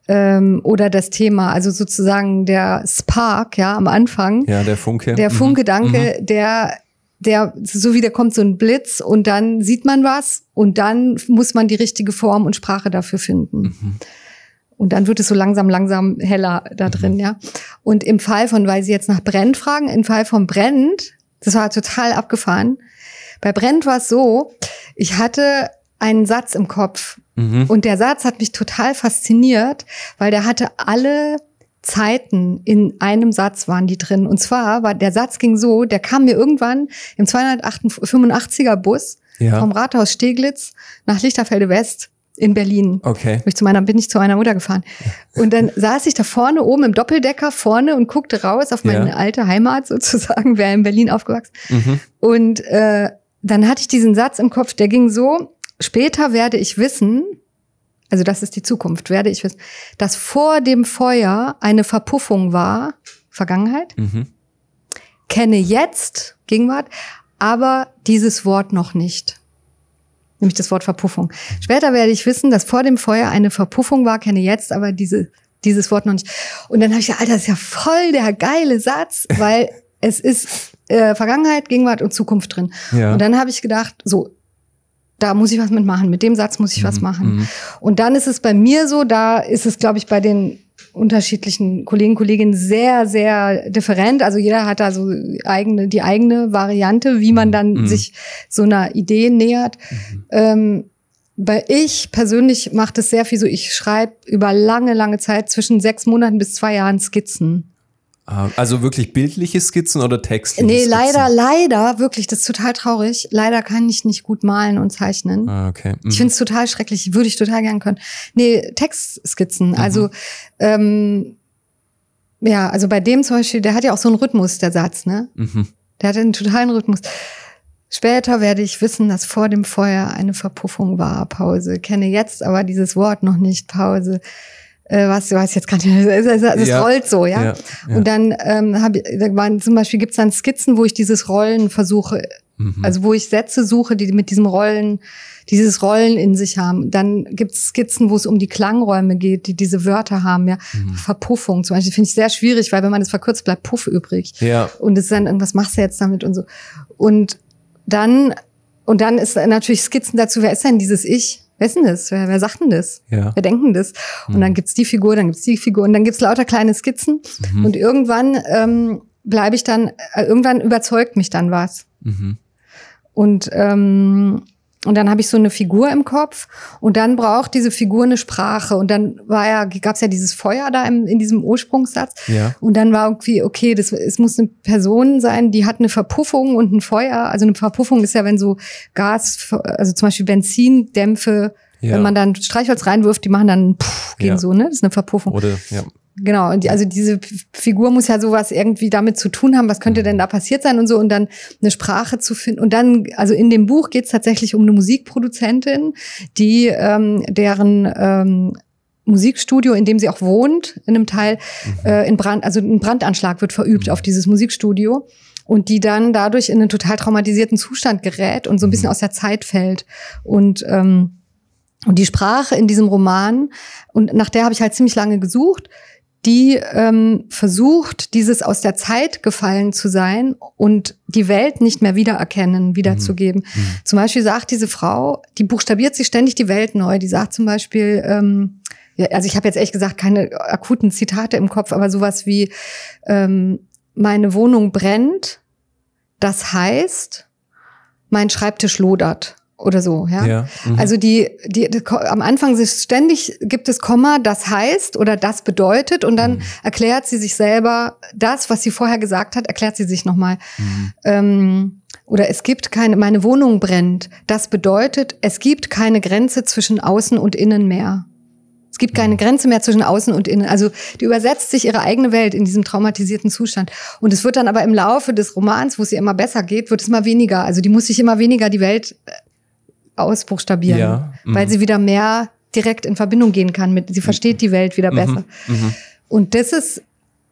Ähm, oder das Thema, also sozusagen der Spark, ja, am Anfang. Ja, der Funke. Der Mhm. Funkgedanke, der, der, so wie der kommt so ein Blitz und dann sieht man was und dann muss man die richtige Form und Sprache dafür finden. Mhm. Und dann wird es so langsam, langsam heller da Mhm. drin, ja. Und im Fall von, weil Sie jetzt nach Brent fragen, im Fall von Brent, das war total abgefahren. Bei Brent war es so, ich hatte einen Satz im Kopf Mhm. und der Satz hat mich total fasziniert, weil der hatte alle Zeiten in einem Satz waren die drin. Und zwar war der Satz ging so, der kam mir irgendwann im 285er Bus Ja. vom Rathaus Steglitz nach Lichterfelde West in Berlin. Okay. Bin ich zu meiner, bin ich zu meiner Mutter gefahren. Und dann (laughs) saß ich da vorne oben im Doppeldecker vorne und guckte raus auf meine Ja. alte Heimat sozusagen, wäre in Berlin aufgewachsen. Mhm. Und äh, dann hatte ich diesen Satz im Kopf, der ging so, später werde ich wissen, also das ist die Zukunft, werde ich wissen, dass vor dem Feuer eine Verpuffung war, Vergangenheit, Mhm. kenne jetzt, Gegenwart, aber dieses Wort noch nicht. Nämlich das Wort Verpuffung. Später werde ich wissen, dass vor dem Feuer eine Verpuffung war, kenne jetzt aber diese, dieses Wort noch nicht. Und dann habe ich gesagt, Alter, das ist ja voll der geile Satz, weil (laughs) es ist äh, Vergangenheit, Gegenwart und Zukunft drin. Ja. Und dann habe ich gedacht, so, da muss ich was mitmachen. Mit dem Satz muss ich was machen. mhm. Und dann ist es bei mir so, da ist es, glaube ich, bei den unterschiedlichen Kollegen, Kolleginnen sehr, sehr different. Also jeder hat da so eigene, die eigene Variante, wie man dann Mhm. sich so einer Idee nähert. Ähm, weil ich persönlich mache das sehr viel so, ich schreibe über lange, lange Zeit, zwischen sechs Monaten bis zwei Jahren Skizzen. Ah, Also wirklich bildliche Skizzen oder textliche Nee, Skizzen? leider, leider, wirklich, das ist total traurig. Leider kann ich nicht gut malen und zeichnen. Ah, okay. Mhm. Ich finde es total schrecklich, würde ich total gern können. Nee, Textskizzen. Also, ähm, ja, also bei dem zum Beispiel, der hat ja auch so einen Rhythmus, der Satz, ne? Mhm. Der hat einen totalen Rhythmus. Später werde ich wissen, dass vor dem Feuer eine Verpuffung war, Pause. Kenne jetzt aber dieses Wort noch nicht, Pause. Äh, was, du weißt jetzt gerade, es, es, es Ja. rollt so, ja. Ja, ja. Und dann ähm, hab, ich- da waren zum Beispiel gibt's dann Skizzen, wo ich dieses Rollen versuche Mhm. Also wo ich Sätze suche, die mit diesem Rollen, dieses Rollen in sich haben. Dann gibt's Skizzen, wo es um die Klangräume geht, die diese Wörter haben, ja. Mhm. Verpuffung zum Beispiel finde ich sehr schwierig, weil wenn man das verkürzt, bleibt Puff übrig. Ja. Und es ist dann, irgendwas machst du jetzt damit und so. Und dann, und dann ist natürlich Skizzen dazu, wer ist denn dieses Ich? Wer ist denn das? Wer, wer sagt denn das? Ja. Wer denkt denn das? Und Mhm. dann gibt's die Figur, dann gibt's die Figur und dann gibt's lauter kleine Skizzen. Mhm. Und irgendwann ähm, bleibe ich dann, äh, irgendwann überzeugt mich dann was. Mhm. Und, ähm, und dann habe ich so eine Figur im Kopf und dann braucht diese Figur eine Sprache. Und dann war ja, gab's ja dieses Feuer da im, in diesem Ursprungssatz. Ja. Und dann war irgendwie, okay, das, es muss eine Person sein, die hat eine Verpuffung und ein Feuer. Also eine Verpuffung ist ja, wenn so Gas, also zum Beispiel Benzindämpfe, Ja. wenn man dann Streichholz reinwirft, die machen dann Puff, gehen Ja. so, ne? Das ist eine Verpuffung. Oder, ja. Genau, und die, also diese Figur muss ja sowas irgendwie damit zu tun haben, was könnte denn da passiert sein und so und dann eine Sprache zu finden. Und dann, also in dem Buch geht es tatsächlich um eine Musikproduzentin, die ähm, deren ähm, Musikstudio, in dem sie auch wohnt, in einem Teil, äh, in Brand, also ein Brandanschlag wird verübt auf dieses Musikstudio. Und die dann dadurch in einen total traumatisierten Zustand gerät und so ein bisschen aus der Zeit fällt. Und ähm, und die Sprache in diesem Roman, und nach der habe ich halt ziemlich lange gesucht, die ähm, versucht, dieses aus der Zeit gefallen zu sein und die Welt nicht mehr wiedererkennen, wiederzugeben. Zum Beispiel sagt diese Frau, die buchstabiert sich ständig die Welt neu. Die sagt zum Beispiel, ähm, ja, also ich habe jetzt ehrlich gesagt keine akuten Zitate im Kopf, aber sowas wie, ähm, meine Wohnung brennt, das heißt, mein Schreibtisch lodert oder so, ja. Ja. Mhm. Also die, die, die, am Anfang ist ständig gibt es Komma, das heißt oder das bedeutet und dann Mhm. erklärt sie sich selber das, was sie vorher gesagt hat, erklärt sie sich nochmal. Mhm. Ähm, oder es gibt keine, meine Wohnung brennt. Das bedeutet, es gibt keine Grenze zwischen außen und innen mehr. Es gibt keine Grenze mehr zwischen außen und innen. Also die übersetzt sich ihre eigene Welt in diesem traumatisierten Zustand. Und es wird dann aber im Laufe des Romans, wo es ihr immer besser geht, wird es immer weniger. Also die muss sich immer weniger die Welt äh, ausbuchstabieren, Ja, mhm. weil sie wieder mehr direkt in Verbindung gehen kann mit, sie versteht die Welt wieder besser. Mhm. Und das ist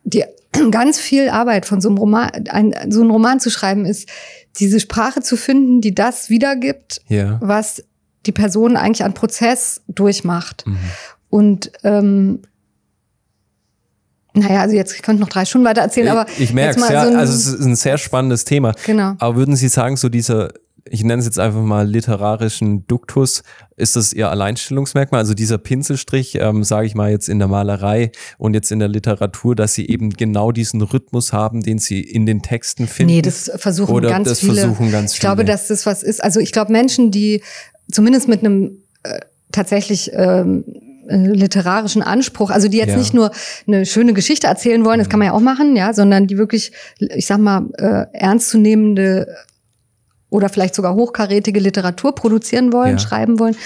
die (clears throat) ganz viel Arbeit von so einem Roman, ein, so einen Roman zu schreiben ist, diese Sprache zu finden, die das wiedergibt, Ja. was die Person eigentlich an Prozess durchmacht. Mhm. Und ähm, naja, also jetzt ich könnte noch drei Stunden weiter erzählen, aber ich merke jetzt es, ja. so also es ist ein sehr spannendes Thema. Genau. Aber würden Sie sagen, so dieser, ich nenne es jetzt einfach mal literarischen Duktus, ist das Ihr Alleinstellungsmerkmal? Also dieser Pinselstrich, ähm, sage ich mal jetzt in der Malerei und jetzt in der Literatur, dass Sie eben genau diesen Rhythmus haben, den Sie in den Texten finden? Nee, das versuchen Oder ganz das viele. versuchen ganz ich glaube, viele. dass das was ist. Also ich glaube, Menschen, die zumindest mit einem äh, tatsächlich ähm, äh, literarischen Anspruch, also die jetzt Ja. nicht nur eine schöne Geschichte erzählen wollen, das kann man ja auch machen, ja, sondern die wirklich, ich sag mal, äh, ernstzunehmende oder vielleicht sogar hochkarätige Literatur produzieren wollen, Ja. schreiben wollen.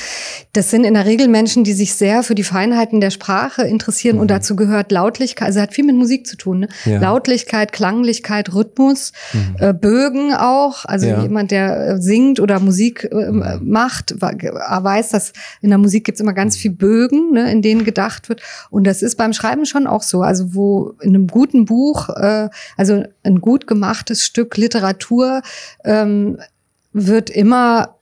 Das sind in der Regel Menschen, die sich sehr für die Feinheiten der Sprache interessieren und dazu gehört Lautlichkeit, also hat viel mit Musik zu tun. Ne? Mhm. Ja. Lautlichkeit, Klanglichkeit, Rhythmus, äh, Bögen auch. Also Ja. jemand, der äh, singt oder Musik äh, macht, wa- ge- weiß, dass in der Musik gibt's immer ganz viel Bögen, ne, in denen gedacht wird. Und das ist beim Schreiben schon auch so. Also wo in einem guten Buch, äh, also ein gut gemachtes Stück Literatur, ähm, wird immer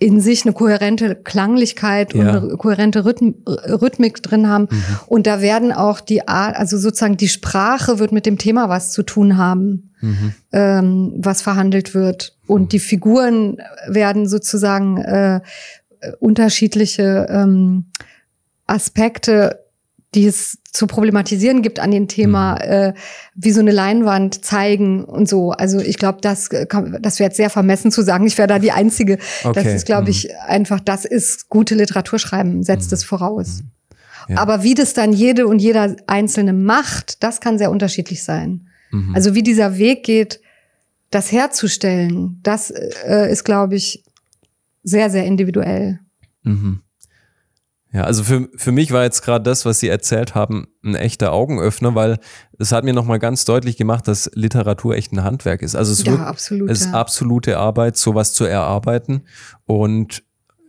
in sich eine kohärente Klanglichkeit und Ja. eine kohärente Rhythm Rhythmik drin haben. Und da werden auch die Art, also sozusagen die Sprache wird mit dem Thema was zu tun haben, Mhm. ähm, was verhandelt wird. Und die Figuren werden sozusagen äh, unterschiedliche ähm, Aspekte, die es zu problematisieren gibt an dem Thema, Mhm. äh, wie so eine Leinwand zeigen und so. Also ich glaube, das, äh, kann- das wäre jetzt sehr vermessen zu sagen, ich wäre da die Einzige. Das Okay, ist, glaube mhm. ich, einfach, das ist gute Literatur schreiben, setzt es voraus. Ja. Aber wie das dann jede und jeder Einzelne macht, das kann sehr unterschiedlich sein. Mhm. Also wie dieser Weg geht, das herzustellen, das äh, ist, glaube ich, sehr, sehr individuell. Mhm. Ja, also für, für mich war jetzt gerade das, was Sie erzählt haben, ein echter Augenöffner, weil es hat mir nochmal ganz deutlich gemacht, dass Literatur echt ein Handwerk ist. Also es, Ja, wird, absolut, es ist ja. absolute Arbeit, sowas zu erarbeiten. Und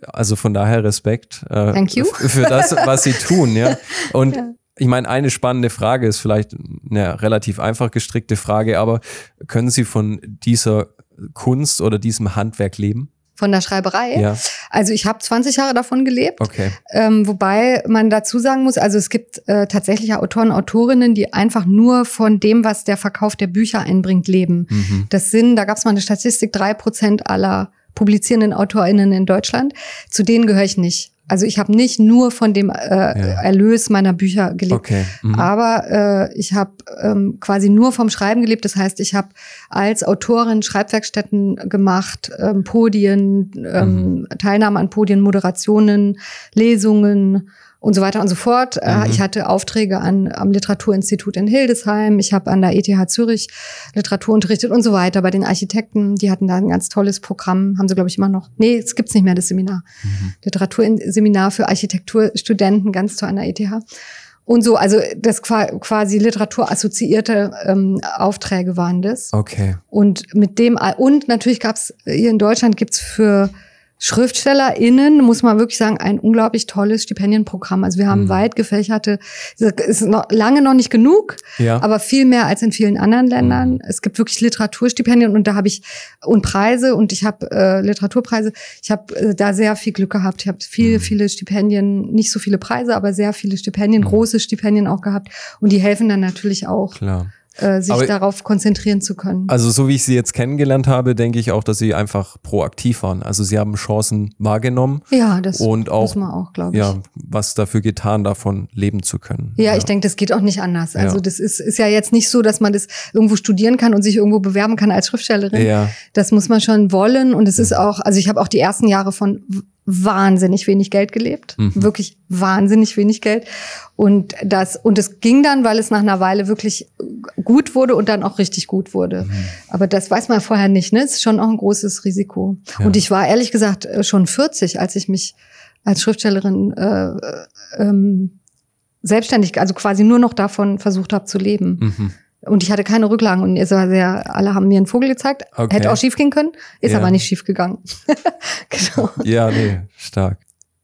also von daher Respekt äh, Thank you. f- für das, was Sie tun. Ja. (laughs) Und Ja. ich meine, eine spannende Frage ist vielleicht eine relativ einfach gestrickte Frage, aber können Sie von dieser Kunst oder diesem Handwerk leben? Von der Schreiberei? Ja. Also ich habe 20 Jahre davon gelebt. Okay. Ähm, wobei man dazu sagen muss, also es gibt äh, tatsächlich Autoren, Autorinnen, die einfach nur von dem, was der Verkauf der Bücher einbringt, leben. Mhm. Das sind, da gab es mal eine Statistik, drei Prozent aller publizierenden AutorInnen in Deutschland. Zu denen gehöre ich nicht. Also ich habe nicht nur von dem äh, Erlös meiner Bücher gelebt, Okay. Mhm. aber äh, ich habe ähm, quasi nur vom Schreiben gelebt. Das heißt, ich habe als Autorin Schreibwerkstätten gemacht, ähm, Podien, ähm, Teilnahme an Podien, Moderationen, Lesungen und so weiter und so fort. Äh, Mhm. Ich hatte Aufträge an, am Literaturinstitut in Hildesheim. Ich habe an der ETH Zürich Literatur unterrichtet und so weiter. Bei den Architekten, die hatten da ein ganz tolles Programm. Haben sie, glaube ich, immer noch. Nee, es gibt's nicht mehr, das Seminar. Mhm. Literaturseminar für Architekturstudenten, ganz toll an der ETH. Und so, also das qua- quasi literaturassoziierte ähm, Aufträge waren das. Okay. Und mit dem, und natürlich gab's hier in Deutschland gibt's für SchriftstellerInnen, muss man wirklich sagen, ein unglaublich tolles Stipendienprogramm. Also wir haben Mhm. weit gefächerte, es ist noch, lange noch nicht genug, Ja. aber viel mehr als in vielen anderen Ländern. Mhm. Es gibt wirklich Literaturstipendien und da habe ich und Preise und ich habe äh, Literaturpreise. Ich habe äh, da sehr viel Glück gehabt. Ich habe viele, Mhm. viele Stipendien, nicht so viele Preise, aber sehr viele Stipendien, Mhm. große Stipendien auch gehabt und die helfen dann natürlich auch, Klar. Äh, sich Aber- darauf konzentrieren zu können. Also so wie ich sie jetzt kennengelernt habe, denke ich auch, dass sie einfach proaktiv waren. Also sie haben Chancen wahrgenommen ja, das und auch muss man auch, glaube ich. ja, was dafür getan, davon leben zu können. Ja, ich denke, das geht auch nicht anders. Also Ja. das ist, ist ja jetzt nicht so, dass man das irgendwo studieren kann und sich irgendwo bewerben kann als Schriftstellerin. Ja, Das muss man schon wollen. Und es ist auch, also ich habe auch die ersten Jahre von wahnsinnig wenig Geld gelebt. Mhm. Wirklich wahnsinnig wenig Geld. Und das, und es ging dann, weil es nach einer Weile wirklich gut wurde und dann auch richtig gut wurde. Mhm. Aber das weiß man vorher nicht, ne? Es ist schon auch ein großes Risiko. Ja. Und ich war ehrlich gesagt äh, schon 40, als ich mich als Schriftstellerin äh, ähm, selbstständig, also quasi nur noch davon versucht habe zu leben. mhm. Und ich hatte keine Rücklagen und es war sehr, alle haben mir einen Vogel gezeigt. Okay. Hätte auch schief gehen können, ist Ja. aber nicht schief gegangen. (laughs) genau. ja, nee, stark.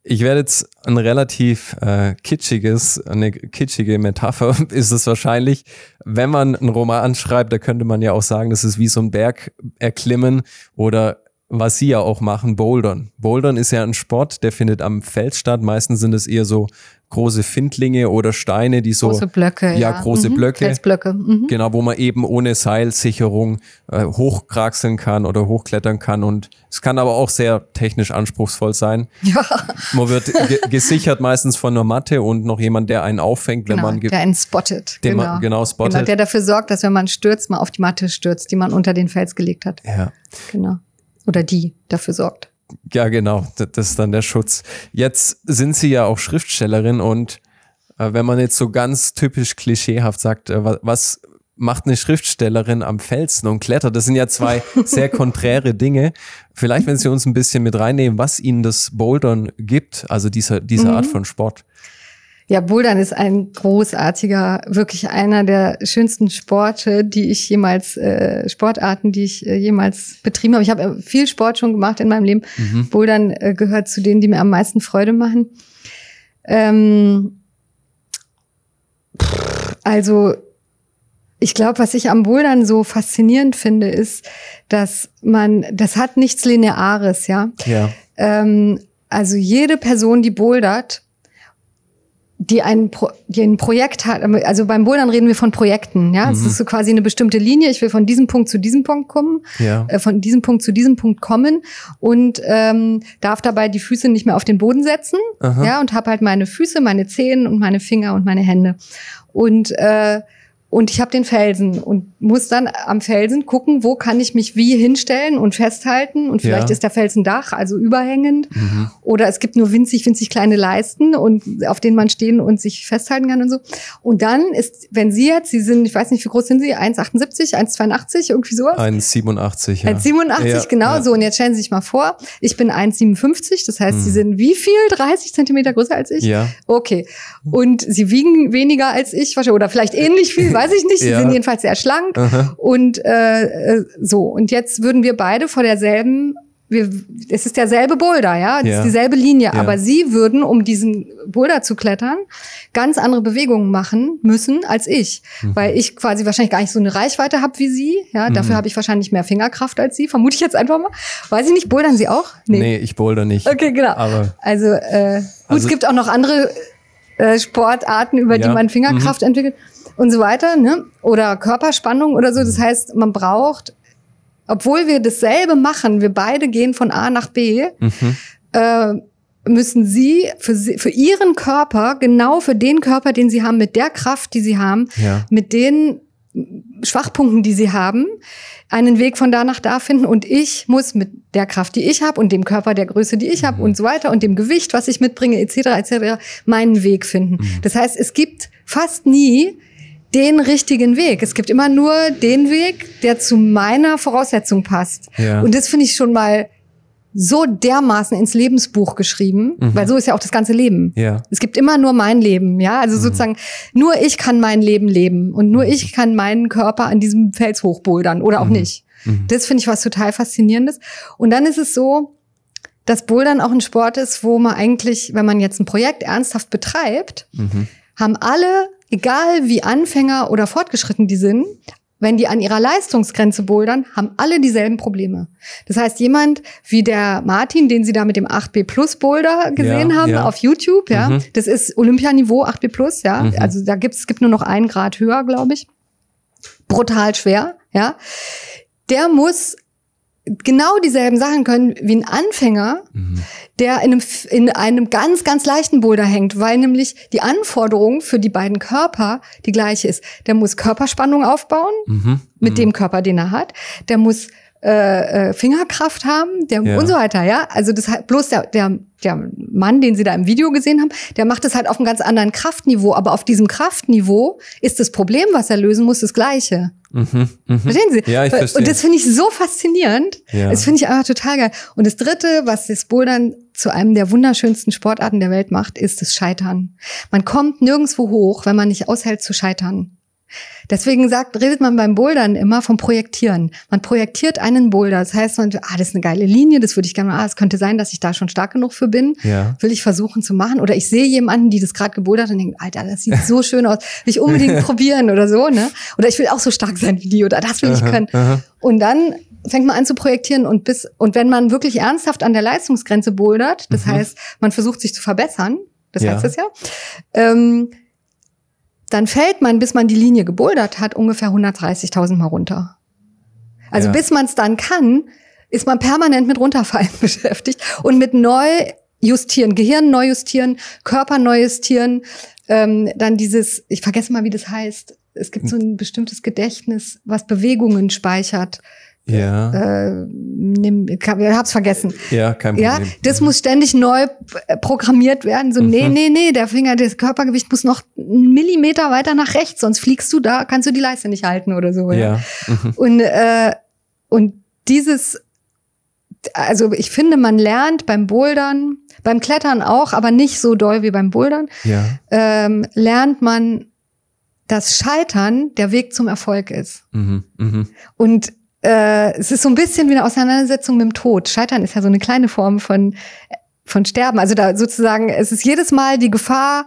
Ich werde jetzt ein relativ äh, kitschiges, eine kitschige Metapher (laughs) ist es wahrscheinlich. Wenn man einen Roman schreibt, da könnte man ja auch sagen, das ist wie so ein Berg erklimmen oder was sie ja auch machen, Bouldern. Bouldern ist ja ein Sport, der findet am Feld statt. Meistens sind es eher so große Findlinge oder Steine, die so große Blöcke. ja, große mhm. Blöcke. Felsblöcke. Mhm. Genau, wo man eben ohne Seilsicherung äh, hochkraxeln kann oder hochklettern kann. Und es kann aber auch sehr technisch anspruchsvoll sein. (laughs) Ja, Man wird ge gesichert meistens von einer Matte und noch jemand, der einen auffängt, wenn genau, man ge- der einen spottet. den genau. man genau spottet. Genau, der dafür sorgt, dass wenn man stürzt, man auf die Matte stürzt, die man unter den Fels gelegt hat. ja. Genau. Oder die dafür sorgt. ja, genau, das ist dann der Schutz. Jetzt sind Sie ja auch Schriftstellerin und äh, wenn man jetzt so ganz typisch klischeehaft sagt, äh, wa- was macht eine Schriftstellerin am Felsen und klettert? Das sind ja zwei (laughs) sehr konträre Dinge. Vielleicht, wenn Sie uns ein bisschen mit reinnehmen, was Ihnen das Bouldern gibt, also dieser, diese Art von Sport. Ja, Bouldern ist ein großartiger, wirklich einer der schönsten Sporte, die ich jemals, äh, Sportarten, die ich äh, jemals betrieben habe. Ich habe äh, viel Sport schon gemacht in meinem Leben. Mhm. Bouldern äh, gehört zu denen, die mir am meisten Freude machen. Ähm, also, ich glaube, was ich am Bouldern so faszinierend finde, ist, dass man, das hat nichts Lineares, ja. Ja. Ähm, also jede Person, die bouldert, die ein, Pro die ein Projekt hat, also beim Bouldern reden wir von Projekten, ja. Es Mhm. ist so quasi eine bestimmte Linie. Ich will von diesem Punkt zu diesem Punkt kommen, Ja. äh, von diesem Punkt zu diesem Punkt kommen und ähm, darf dabei die Füße nicht mehr auf den Boden setzen, Aha. ja, und habe halt meine Füße, meine Zehen und meine Finger und meine Hände. Und äh, und ich habe den Felsen und muss dann am Felsen gucken, wo kann ich mich wie hinstellen und festhalten. Und vielleicht Ja. ist der Felsen Dach, also überhängend. Mhm. Oder es gibt nur winzig, winzig kleine Leisten und auf denen man stehen und sich festhalten kann und so. Und dann ist, wenn Sie jetzt, Sie sind, ich weiß nicht, wie groß sind Sie? 1,78, 1,82, irgendwie sowas? 1,87. Ja. 1,87, Ja, genau ja. so. Und jetzt stellen Sie sich mal vor, ich bin 1,57, das heißt, Sie Mhm. sind wie viel? 30 Zentimeter größer als ich? Ja. Okay. Und Sie wiegen weniger als ich, wahrscheinlich, oder vielleicht ähnlich viel, (laughs) weiß ich nicht. Sie sind jedenfalls sehr schlank. Aha. Und äh, äh, so, und jetzt würden wir beide vor derselben wir, es ist derselbe Boulder, ja, es Ja. ist dieselbe Linie, Ja. aber sie würden, um diesen Boulder zu klettern, ganz andere Bewegungen machen müssen als ich, Mhm. weil ich quasi wahrscheinlich gar nicht so eine Reichweite habe wie sie, ja, dafür Mhm. habe ich wahrscheinlich mehr Fingerkraft als sie, vermute ich jetzt einfach mal. Weiß ich nicht, bouldern sie auch? Nee, ich boulder nicht. Okay, genau. Aber Also, äh, gut, Also- es gibt auch noch andere äh, Sportarten, über die Ja. man Fingerkraft entwickelt und so weiter, ne? Oder Körperspannung oder so. Das heißt, man braucht, obwohl wir dasselbe machen, wir beide gehen von A nach B, mhm. äh, müssen sie für, für ihren Körper, genau für den Körper, den sie haben, mit der Kraft, die sie haben, ja. mit den Schwachpunkten, die sie haben, einen Weg von da nach da finden. Und ich muss mit der Kraft, die ich habe und dem Körper der Größe, die ich habe und so weiter und dem Gewicht, was ich mitbringe, etc., etc., meinen Weg finden. Das heißt, es gibt fast nie den richtigen Weg. Es gibt immer nur den Weg, der zu meiner Voraussetzung passt. Ja. Und das finde ich schon mal so dermaßen ins Lebensbuch geschrieben, Mhm. weil so ist ja auch das ganze Leben. Ja. Es gibt immer nur mein Leben, ja. Mhm. Also sozusagen nur ich kann mein Leben leben und nur ich kann meinen Körper an diesem Fels hochbouldern oder auch nicht. Mhm. Das finde ich was total faszinierendes. Und dann ist es so, dass Bouldern auch ein Sport ist, wo man eigentlich, wenn man jetzt ein Projekt ernsthaft betreibt, Mhm. haben alle, egal wie Anfänger oder fortgeschritten die sind, wenn die an ihrer Leistungsgrenze bouldern, haben alle dieselben Probleme. Das heißt, jemand wie der Martin, den Sie da mit dem 8B Plus Boulder gesehen Ja, haben ja. auf YouTube, ja, Mhm. das ist Olympianiveau 8B Plus, ja. Mhm. Also da gibt's es gibt nur noch einen Grad höher, glaube ich. Brutal schwer, ja. Der muss genau dieselben Sachen können wie ein Anfänger, Mhm. der in einem, in einem ganz, ganz leichten Boulder hängt, weil nämlich die Anforderung für die beiden Körper die gleiche ist. Der muss Körperspannung aufbauen Mhm. mit Mhm. dem Körper, den er hat. Der muss äh, äh, Fingerkraft haben, der Ja. und so weiter, ja. Also das halt bloß der, der, der Mann, den Sie da im Video gesehen haben, der macht es halt auf einem ganz anderen Kraftniveau. Aber auf diesem Kraftniveau ist das Problem, was er lösen muss, das gleiche. Mhm. Mhm. Verstehen Sie? Ja, ich verstehe. Und das finde ich so faszinierend. Ja. Das finde ich einfach total geil. Und das Dritte, was das Bouldern zu einem der wunderschönsten Sportarten der Welt macht, ist das Scheitern. Man kommt nirgendwo hoch, wenn man nicht aushält zu scheitern. Deswegen sagt, redet man beim Bouldern immer vom Projektieren. Man projektiert einen Boulder. Das heißt, man, ah, das ist eine geile Linie, das würde ich gerne mal, ah, es könnte sein, dass ich da schon stark genug für bin. Ja. Will ich versuchen zu machen. Oder ich sehe jemanden, die das gerade gebouldert und denke, Alter, das sieht so (laughs) schön aus. Will ich unbedingt (laughs) probieren oder so, ne? Oder ich will auch so stark sein wie die oder das will ich Aha, können. aha. Und dann fängt man an zu projektieren und bis, und wenn man wirklich ernsthaft an der Leistungsgrenze bouldert, das Mhm. heißt, man versucht sich zu verbessern, das Ja. heißt das ja, ähm, dann fällt man, bis man die Linie gebouldert hat, ungefähr 130.000 Mal runter. Also Ja. bis man es dann kann, ist man permanent mit runterfallen (laughs) beschäftigt und mit neu justieren, Gehirn neu justieren, Körper neu justieren, ähm, dann dieses, ich vergesse mal, wie das heißt. Es gibt so ein bestimmtes Gedächtnis, was Bewegungen speichert. Ja. Äh, nimm, hab's vergessen. Ja, kein Ja, Problem. das muss ständig neu äh, programmiert werden. So, nee, Mhm. nee, nee, der Finger, das Körpergewicht muss noch einen Millimeter weiter nach rechts, sonst fliegst du da, kannst du die Leiste nicht halten oder so. Ja. Mhm. Und, äh, und dieses, also ich finde, man lernt beim Bouldern, beim Klettern auch, aber nicht so doll wie beim Bouldern, Ja. ähm, lernt man, dass Scheitern der Weg zum Erfolg ist. Mhm. Mhm. Und äh, es ist so ein bisschen wie eine Auseinandersetzung mit dem Tod. Scheitern ist ja so eine kleine Form von, von Sterben. Also da sozusagen, es ist jedes Mal die Gefahr,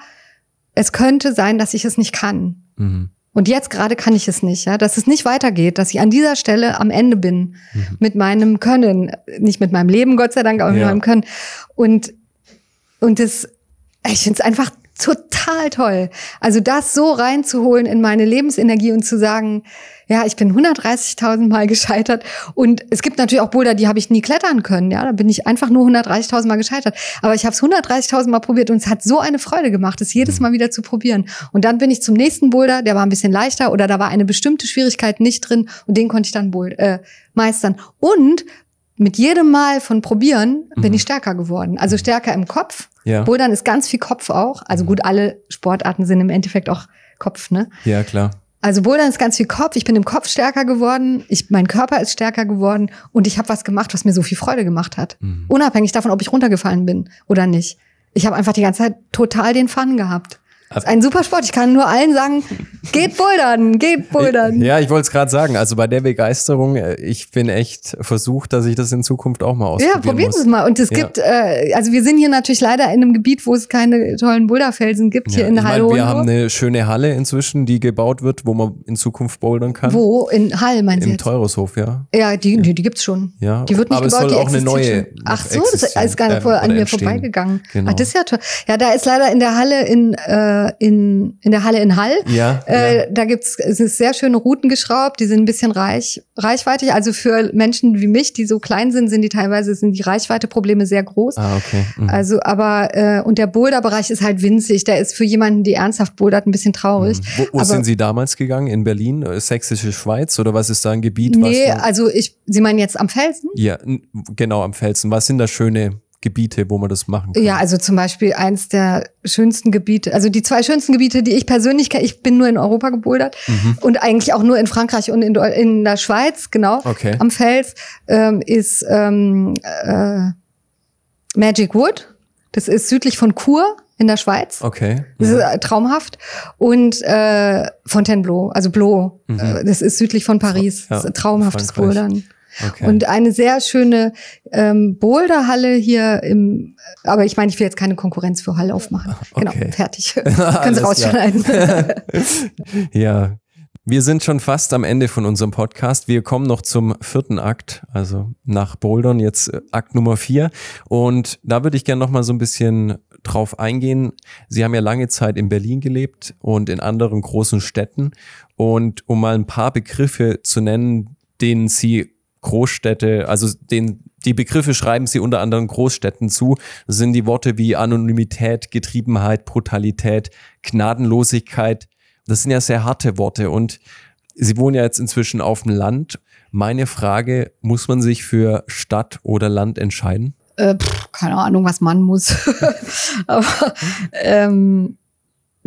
es könnte sein, dass ich es nicht kann. Mhm. Und jetzt gerade kann ich es nicht, ja, dass es nicht weitergeht, dass ich an dieser Stelle am Ende bin Mhm. mit meinem Können, nicht mit meinem Leben, Gott sei Dank, aber mit Ja. meinem Können. Und und das, ich finde es einfach total toll. Also das so reinzuholen in meine Lebensenergie und zu sagen, ja, ich bin 130.000 Mal gescheitert. Und es gibt natürlich auch Boulder, die habe ich nie klettern können, ja, da bin ich einfach nur 130.000 Mal gescheitert, aber ich habe es 130.000 Mal probiert und es hat so eine Freude gemacht, es jedes Mal wieder zu probieren. Und dann bin ich zum nächsten Boulder, der war ein bisschen leichter oder da war eine bestimmte Schwierigkeit nicht drin und den konnte ich dann äh, meistern. Und mit jedem Mal von probieren bin Mhm. ich stärker geworden. Also stärker im Kopf. Ja. Bouldern ist ganz viel Kopf auch. Also gut, alle Sportarten sind im Endeffekt auch Kopf, ne? Ja, klar. Also Bouldern ist ganz viel Kopf. Ich bin im Kopf stärker geworden. Ich, mein Körper ist stärker geworden und ich habe was gemacht, was mir so viel Freude gemacht hat. Mhm. Unabhängig davon, ob ich runtergefallen bin oder nicht. Ich habe einfach die ganze Zeit total den Fun gehabt. Das ist ein super Sport. Ich kann nur allen sagen, geht bouldern, geht bouldern. Ja, ich wollte es gerade sagen. Also bei der Begeisterung, äh, ich bin echt versucht, dass ich das in Zukunft auch mal ausprobieren Ja, probieren. Sie es mal. Und es Ja. gibt, äh, also wir sind hier natürlich leider in einem Gebiet, wo es keine tollen Boulderfelsen gibt, hier Ja, in ich Hall meine, wir haben eine schöne Halle inzwischen, die gebaut wird, wo man in Zukunft bouldern kann. Wo? In Hall, meinen Sie Im? Teurushof, ja. Ja, die, die, die gibt's schon. Ja, Die wird nicht aber es gebaut, soll die auch eine neue Ach so, das ist gar nicht ähm, an mir entstehen. vorbeigegangen. Genau. Ach, das ist ja toll. Ja, da ist leider in der Halle in, äh, in, in der Halle in Hall. Ja, Äh, ja. Da gibt's es ist sehr schöne Routen geschraubt, die sind ein bisschen reich, reichweitig. Also für Menschen wie mich, die so klein sind, sind die teilweise sind die Reichweiteprobleme sehr groß. Ah, okay. Mhm. Also, aber äh, und der Boulderbereich ist halt winzig. Der ist für jemanden, die ernsthaft bouldert, ein bisschen traurig. Wo, wo aber- sind Sie damals gegangen? In Berlin? Äh, Sächsische Schweiz? Oder was ist da ein Gebiet? Nee, also ich, Sie meinen jetzt am Felsen? ja, genau, am Felsen. Was sind da schöne Gebiete, wo man das machen kann? Ja, also zum Beispiel eins der schönsten Gebiete, also die zwei schönsten Gebiete, die ich persönlich kenne, ich bin nur in Europa gebouldert Mhm. und eigentlich auch nur in Frankreich und in, in der Schweiz, genau, Okay. am Fels, ähm, ist ähm, äh, Magic Wood. Das ist südlich von Chur in der Schweiz. Okay. Das ist äh, traumhaft. Und äh, Fontainebleau, also Blo, Mhm. äh, das ist südlich von Paris. Ja, das ist ein traumhaftes Frankreich. Bouldern. Okay. Und eine sehr schöne ähm, Boulderhalle hier im, aber ich meine, ich will jetzt keine Konkurrenz für Hall aufmachen. Genau, Okay. fertig. (laughs) (laughs) Können Sie rausschneiden. (laughs) ja. Wir sind schon fast am Ende von unserem Podcast. Wir kommen noch zum vierten Akt, also nach Bouldern jetzt äh, Akt Nummer vier. Und da würde ich gerne noch mal so ein bisschen drauf eingehen. Sie haben ja lange Zeit in Berlin gelebt und in anderen großen Städten. Und um mal ein paar Begriffe zu nennen, denen Sie Großstädte, also den, die Begriffe schreiben Sie unter anderem Großstädten zu, das sind die Worte wie Anonymität, Getriebenheit, Brutalität, Gnadenlosigkeit. Das sind ja sehr harte Worte und Sie wohnen ja jetzt inzwischen auf dem Land. Meine Frage, muss man sich für Stadt oder Land entscheiden? äh, pff, keine Ahnung, was man muss. (laughs) aber ähm,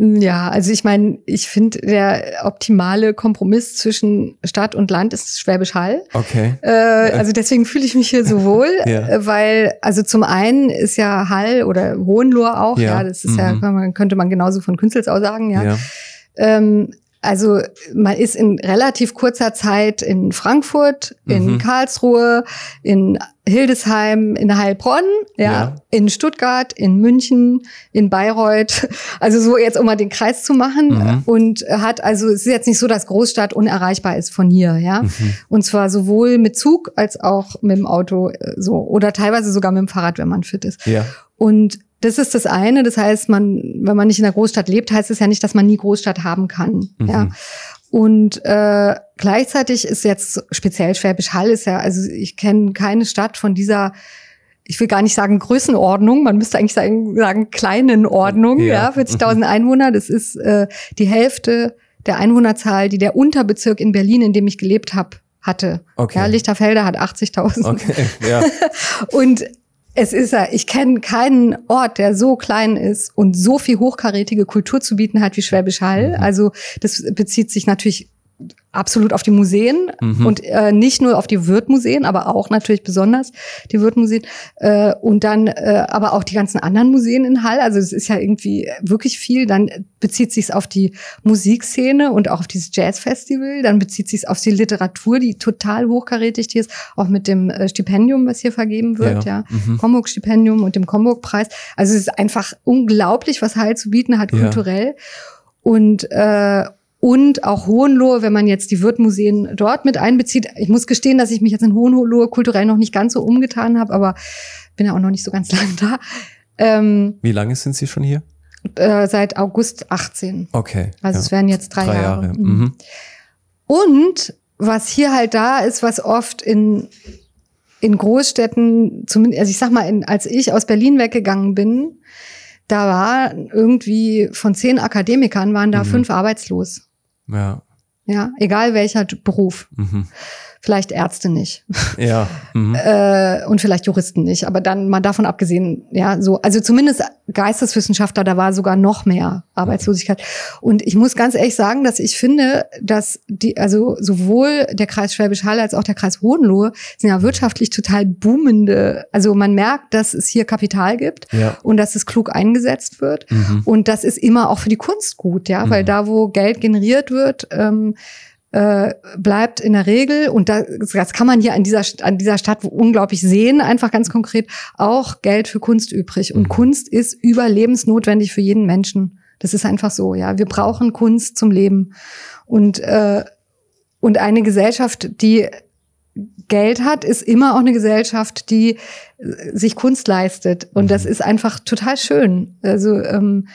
ja, also ich meine, ich finde, der optimale Kompromiss zwischen Stadt und Land ist Schwäbisch Hall. Okay. Äh, also deswegen fühle ich mich hier so wohl, (laughs) Ja. äh, weil also zum einen ist ja Hall oder Hohenlohe auch, Ja. ja, das ist ja, Mhm. man, könnte man genauso von Künzelsau sagen, ja. Ja. Ähm, also man ist in relativ kurzer Zeit in Frankfurt, in Mhm. Karlsruhe, in Hildesheim, in Heilbronn, ja, Ja. in Stuttgart, in München, in Bayreuth. (laughs) Also so jetzt, um mal den Kreis zu machen. Mhm. Und hat also, es ist jetzt nicht so, dass Großstadt unerreichbar ist von hier, ja. Mhm. Und zwar sowohl mit Zug als auch mit dem Auto äh, so oder teilweise sogar mit dem Fahrrad, wenn man fit ist. Ja. Und das ist das eine. Das heißt, man, wenn man nicht in der Großstadt lebt, heißt es ja nicht, dass man nie Großstadt haben kann. Mhm. Ja. Und äh, gleichzeitig ist jetzt speziell Schwäbisch Hall ist ja, also ich kenne keine Stadt von dieser, ich will gar nicht sagen Größenordnung, man müsste eigentlich sagen, sagen kleinen Ordnung, Ja. ja, 40.000 Einwohner. Das ist äh, die Hälfte der Einwohnerzahl, die der Unterbezirk in Berlin, in dem ich gelebt habe, hatte. Okay. Ja, Lichterfelde hat 80.000. Okay. Ja. (laughs) Und es ist ja, ich kenne keinen Ort, der so klein ist und so viel hochkarätige Kultur zu bieten hat wie Schwäbisch Hall. Mhm. Also das bezieht sich natürlich absolut auf die Museen Mhm. und äh, nicht nur auf die Wirtmuseen, aber auch natürlich besonders die Wirtmuseen äh, und dann äh, aber auch die ganzen anderen Museen in Hall. Also es ist ja irgendwie wirklich viel. Dann bezieht sich auf die Musikszene und auch auf dieses Jazzfestival. Dann bezieht sich auf die Literatur, die total hochkarätig die ist, auch mit dem äh, Stipendium, was hier vergeben wird, Ja. ja, Mhm. Comburg-Stipendium und dem Comburg-Preis. Also es ist einfach unglaublich, was Hall zu bieten hat Ja. kulturell und äh, und auch Hohenlohe, wenn man jetzt die Wirtmuseen dort mit einbezieht. Ich muss gestehen, dass ich mich jetzt in Hohenlohe kulturell noch nicht ganz so umgetan habe, aber bin ja auch noch nicht so ganz (laughs) lang da. Ähm, Wie lange sind Sie schon hier? äh, seit August 18. Okay. Also ja. es werden jetzt drei, drei Jahre. Jahre. Mhm. Mhm. Und was hier halt da ist, was oft in, in Großstädten, zumindest, also ich sag mal, in, als ich aus Berlin weggegangen bin, da war irgendwie von zehn Akademikern waren da Mhm. fünf arbeitslos. Ja. Ja, egal welcher Beruf. Mhm. Vielleicht Ärzte nicht. Ja. (laughs) Mhm. äh, und vielleicht Juristen nicht. Aber dann mal davon abgesehen, ja, so, also zumindest Geisteswissenschaftler, da war sogar noch mehr Arbeitslosigkeit. Und ich muss ganz ehrlich sagen, dass ich finde, dass die, also sowohl der Kreis Schwäbisch Hall als auch der Kreis Hohenlohe sind ja wirtschaftlich total boomende. Also man merkt, dass es hier Kapital gibt Ja. und dass es klug eingesetzt wird. Mhm. Und das ist immer auch für die Kunst gut, ja, weil Mhm. da, wo Geld generiert wird, ähm, äh, bleibt in der Regel, und das, das kann man hier an dieser, an dieser Stadt unglaublich sehen, einfach ganz konkret, auch Geld für Kunst übrig. Und Mhm. Kunst ist überlebensnotwendig für jeden Menschen. Das ist einfach so, ja. Wir brauchen Kunst zum Leben. Und, äh, und eine Gesellschaft, die Geld hat, ist immer auch eine Gesellschaft, die äh, sich Kunst leistet. Und das Mhm. ist einfach total schön. Also ähm,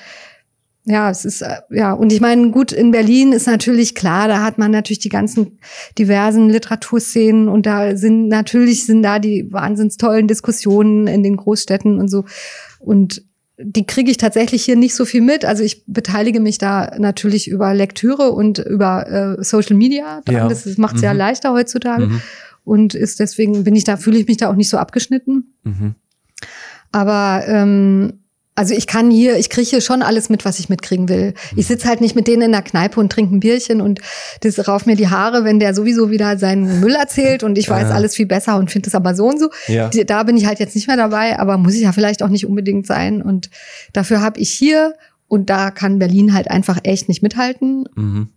ja, es ist äh, ja und ich meine, gut in Berlin ist natürlich klar, da hat man natürlich die ganzen diversen Literaturszenen und da sind natürlich sind da die wahnsinns tollen Diskussionen in den Großstädten und so und die kriege ich tatsächlich hier nicht so viel mit. Also ich beteilige mich da natürlich über Lektüre und über äh, Social Media. Ja. Das macht es ja Mhm. leichter heutzutage Mhm. und ist deswegen bin ich da fühle ich mich da auch nicht so abgeschnitten. Mhm. Aber ähm, also ich kann hier, ich kriege hier schon alles mit, was ich mitkriegen will. Mhm. Ich sitze halt nicht mit denen in der Kneipe und trinke ein Bierchen und das rauft mir die Haare, wenn der sowieso wieder seinen Müll erzählt und ich weiß Ja. alles viel besser und finde es aber so und so. Ja. Da bin ich halt jetzt nicht mehr dabei, aber muss ich ja vielleicht auch nicht unbedingt sein. Und dafür habe ich hier, und da kann Berlin halt einfach echt nicht mithalten, Mhm.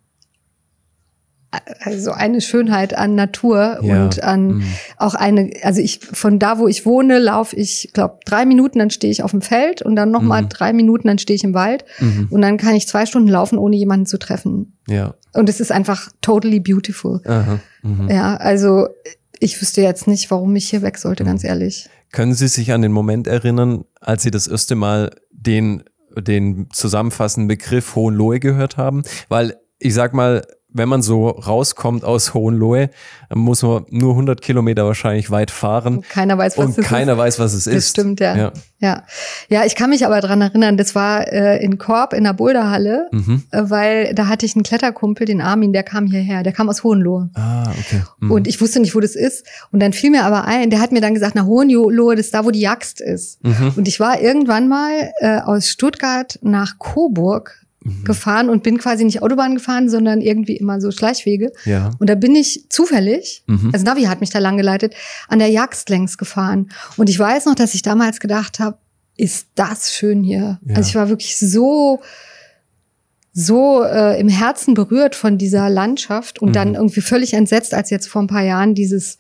Also eine Schönheit an Natur Ja. und an Mhm. auch eine, also ich von da, wo ich wohne, laufe ich, glaube drei Minuten, dann stehe ich auf dem Feld und dann noch mal Mhm. drei Minuten, dann stehe ich im Wald Mhm. und dann kann ich zwei Stunden laufen, ohne jemanden zu treffen. Ja. Und es ist einfach totally beautiful. Mhm. Ja, also ich wüsste jetzt nicht, warum ich hier weg sollte, ganz ehrlich. Können Sie sich an den Moment erinnern, als Sie das erste Mal den, den zusammenfassenden Begriff Hohenlohe gehört haben? Weil ich sag mal, wenn man so rauskommt aus Hohenlohe, dann muss man nur 100 Kilometer wahrscheinlich weit fahren Und keiner weiß, was und das keiner ist. weiß, was es Das ist. stimmt, ja. Ja. ja. Ja, ich kann mich aber dran erinnern, das war äh, in Korb in der Boulderhalle, Mhm. äh, weil da hatte ich einen Kletterkumpel, den Armin, der kam hierher, der kam aus Hohenlohe. Ah, okay. Mhm. Und ich wusste nicht, wo das ist. Und dann fiel mir aber ein, der hat mir dann gesagt, na Hohenlohe, das ist da, wo die Jagst ist. Mhm. Und ich war irgendwann mal äh, aus Stuttgart nach Coburg Mhm. gefahren und bin quasi nicht Autobahn gefahren, sondern irgendwie immer so Schleichwege. Ja. Und da bin ich zufällig, Mhm. also Navi hat mich da lang geleitet, an der Jagst längs gefahren. Und ich weiß noch, dass ich damals gedacht habe, ist das schön hier. Ja. Also ich war wirklich so so äh, im Herzen berührt von dieser Landschaft und Mhm. dann irgendwie völlig entsetzt, als jetzt vor ein paar Jahren dieses.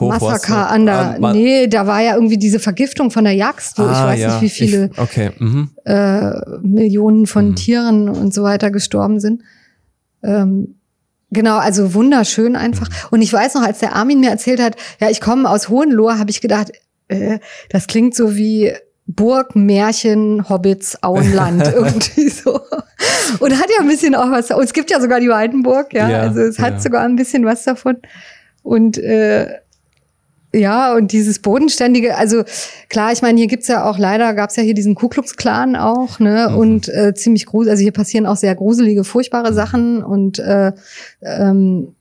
Massaker an der, Ah, ma- nee, da war ja irgendwie diese Vergiftung von der Jagd, wo ich Ah, weiß ja. nicht, wie viele Ich, okay. Mhm. äh, Millionen von Mhm. Tieren und so weiter gestorben sind. Ähm, genau, also wunderschön einfach. Mhm. Und ich weiß noch, als der Armin mir erzählt hat, ja, ich komme aus Hohenlohe, habe ich gedacht, äh, das klingt so wie Burg, Märchen, Hobbits, Auenland, (laughs) irgendwie so. Und hat ja ein bisschen auch was. Und es gibt ja sogar die Waldenburg, ja. Ja, also es hat ja. sogar ein bisschen was davon. Und äh, ja, und dieses Bodenständige, also klar, ich meine, hier gibt's ja auch, leider gab's ja hier diesen Ku Klux Klan auch, ne? Mhm. Und äh, ziemlich gruselig, also hier passieren auch sehr gruselige, furchtbare Sachen und äh, ähm,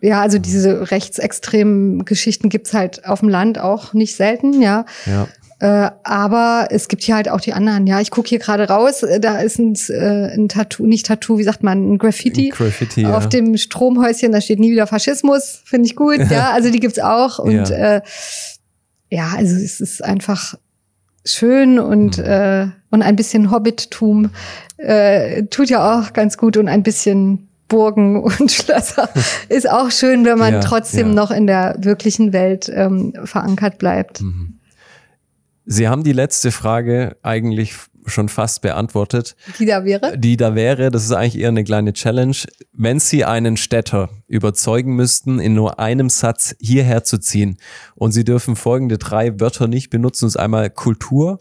ja, also diese rechtsextremen Geschichten gibt's halt auf dem Land auch nicht selten, ja. Ja. Äh, aber es gibt hier halt auch die anderen. Ja, ich gucke hier gerade raus, äh, da ist ein, äh, ein Tattoo, nicht Tattoo, wie sagt man, ein Graffiti. Graffiti. Ja. Auf dem Stromhäuschen, da steht nie wieder Faschismus, finde ich gut. (laughs) Ja, also die gibt's auch. Und Ja. äh, ja, also es ist einfach schön und, Mhm. äh, und ein bisschen Hobbittum äh, tut ja auch ganz gut und ein bisschen Burgen (laughs) und Schlösser (laughs) ist auch schön, wenn man Ja, trotzdem ja. noch in der wirklichen Welt ähm, verankert bleibt. Mhm. Sie haben die letzte Frage eigentlich schon fast beantwortet. Die da wäre. die da wäre, das ist eigentlich eher eine kleine Challenge, wenn Sie einen Städter überzeugen müssten, in nur einem Satz hierher zu ziehen und Sie dürfen folgende drei Wörter nicht benutzen, ist einmal Kultur,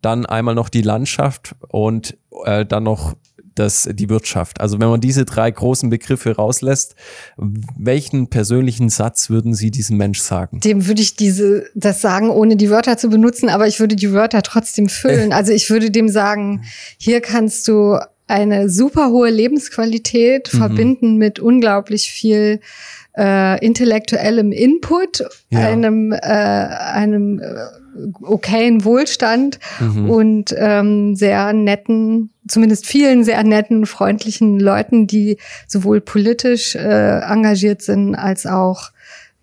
dann einmal noch die Landschaft und äh, dann noch das, die Wirtschaft. Also wenn man diese drei großen Begriffe rauslässt, welchen persönlichen Satz würden Sie diesem Mensch sagen? Dem würde ich diese, das sagen, ohne die Wörter zu benutzen, aber ich würde die Wörter trotzdem füllen. Also ich würde dem sagen, hier kannst du eine super hohe Lebensqualität mhm. verbinden mit unglaublich viel äh, intellektuellem Input, ja. einem, äh, einem äh, okayen Wohlstand mhm. und ähm, sehr netten, zumindest vielen sehr netten, freundlichen Leuten, die sowohl politisch äh, engagiert sind als auch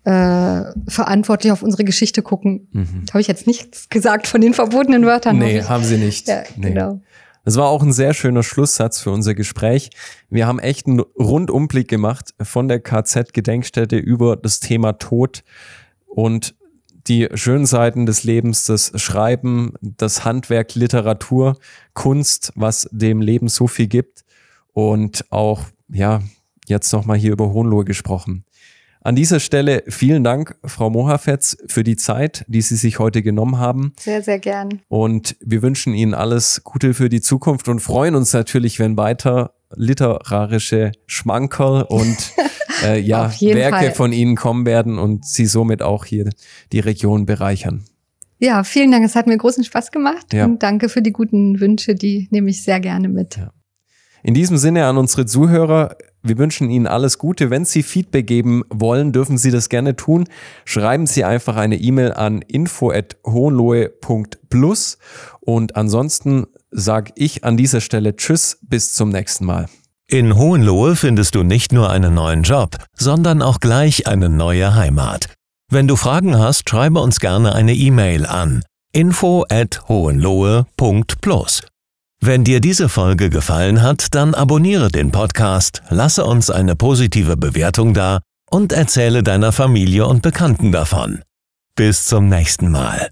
äh, verantwortlich auf unsere Geschichte gucken. Mhm. Habe ich jetzt nichts gesagt von den verbotenen Wörtern? Nee, haben Sie nicht. Ja, nee. genau. Das war auch ein sehr schöner Schlusssatz für unser Gespräch. Wir haben echt einen Rundumblick gemacht von der KZ-Gedenkstätte über das Thema Tod und die schönen Seiten des Lebens, das Schreiben, das Handwerk, Literatur, Kunst, was dem Leben so viel gibt und auch, ja, jetzt nochmal hier über Hohenlohe gesprochen. An dieser Stelle vielen Dank, Frau Mohafetz, für die Zeit, die Sie sich heute genommen haben. Sehr, sehr gern. Und wir wünschen Ihnen alles Gute für die Zukunft und freuen uns natürlich, wenn weiter literarische Schmankerl und (laughs) äh, ja, Werke Fall. von Ihnen kommen werden und Sie somit auch hier die Region bereichern. Ja, vielen Dank. Es hat mir großen Spaß gemacht ja. und danke für die guten Wünsche. Die nehme ich sehr gerne mit. Ja. In diesem Sinne an unsere Zuhörer, wir wünschen Ihnen alles Gute. Wenn Sie Feedback geben wollen, dürfen Sie das gerne tun. Schreiben Sie einfach eine E-Mail an info@hohenlohe.plus und ansonsten sage ich an dieser Stelle Tschüss, bis zum nächsten Mal. In Hohenlohe findest du nicht nur einen neuen Job, sondern auch gleich eine neue Heimat. Wenn du Fragen hast, schreibe uns gerne eine E-Mail an info@hohenlohe.plus. Wenn dir diese Folge gefallen hat, dann abonniere den Podcast, lasse uns eine positive Bewertung da und erzähle deiner Familie und Bekannten davon. Bis zum nächsten Mal.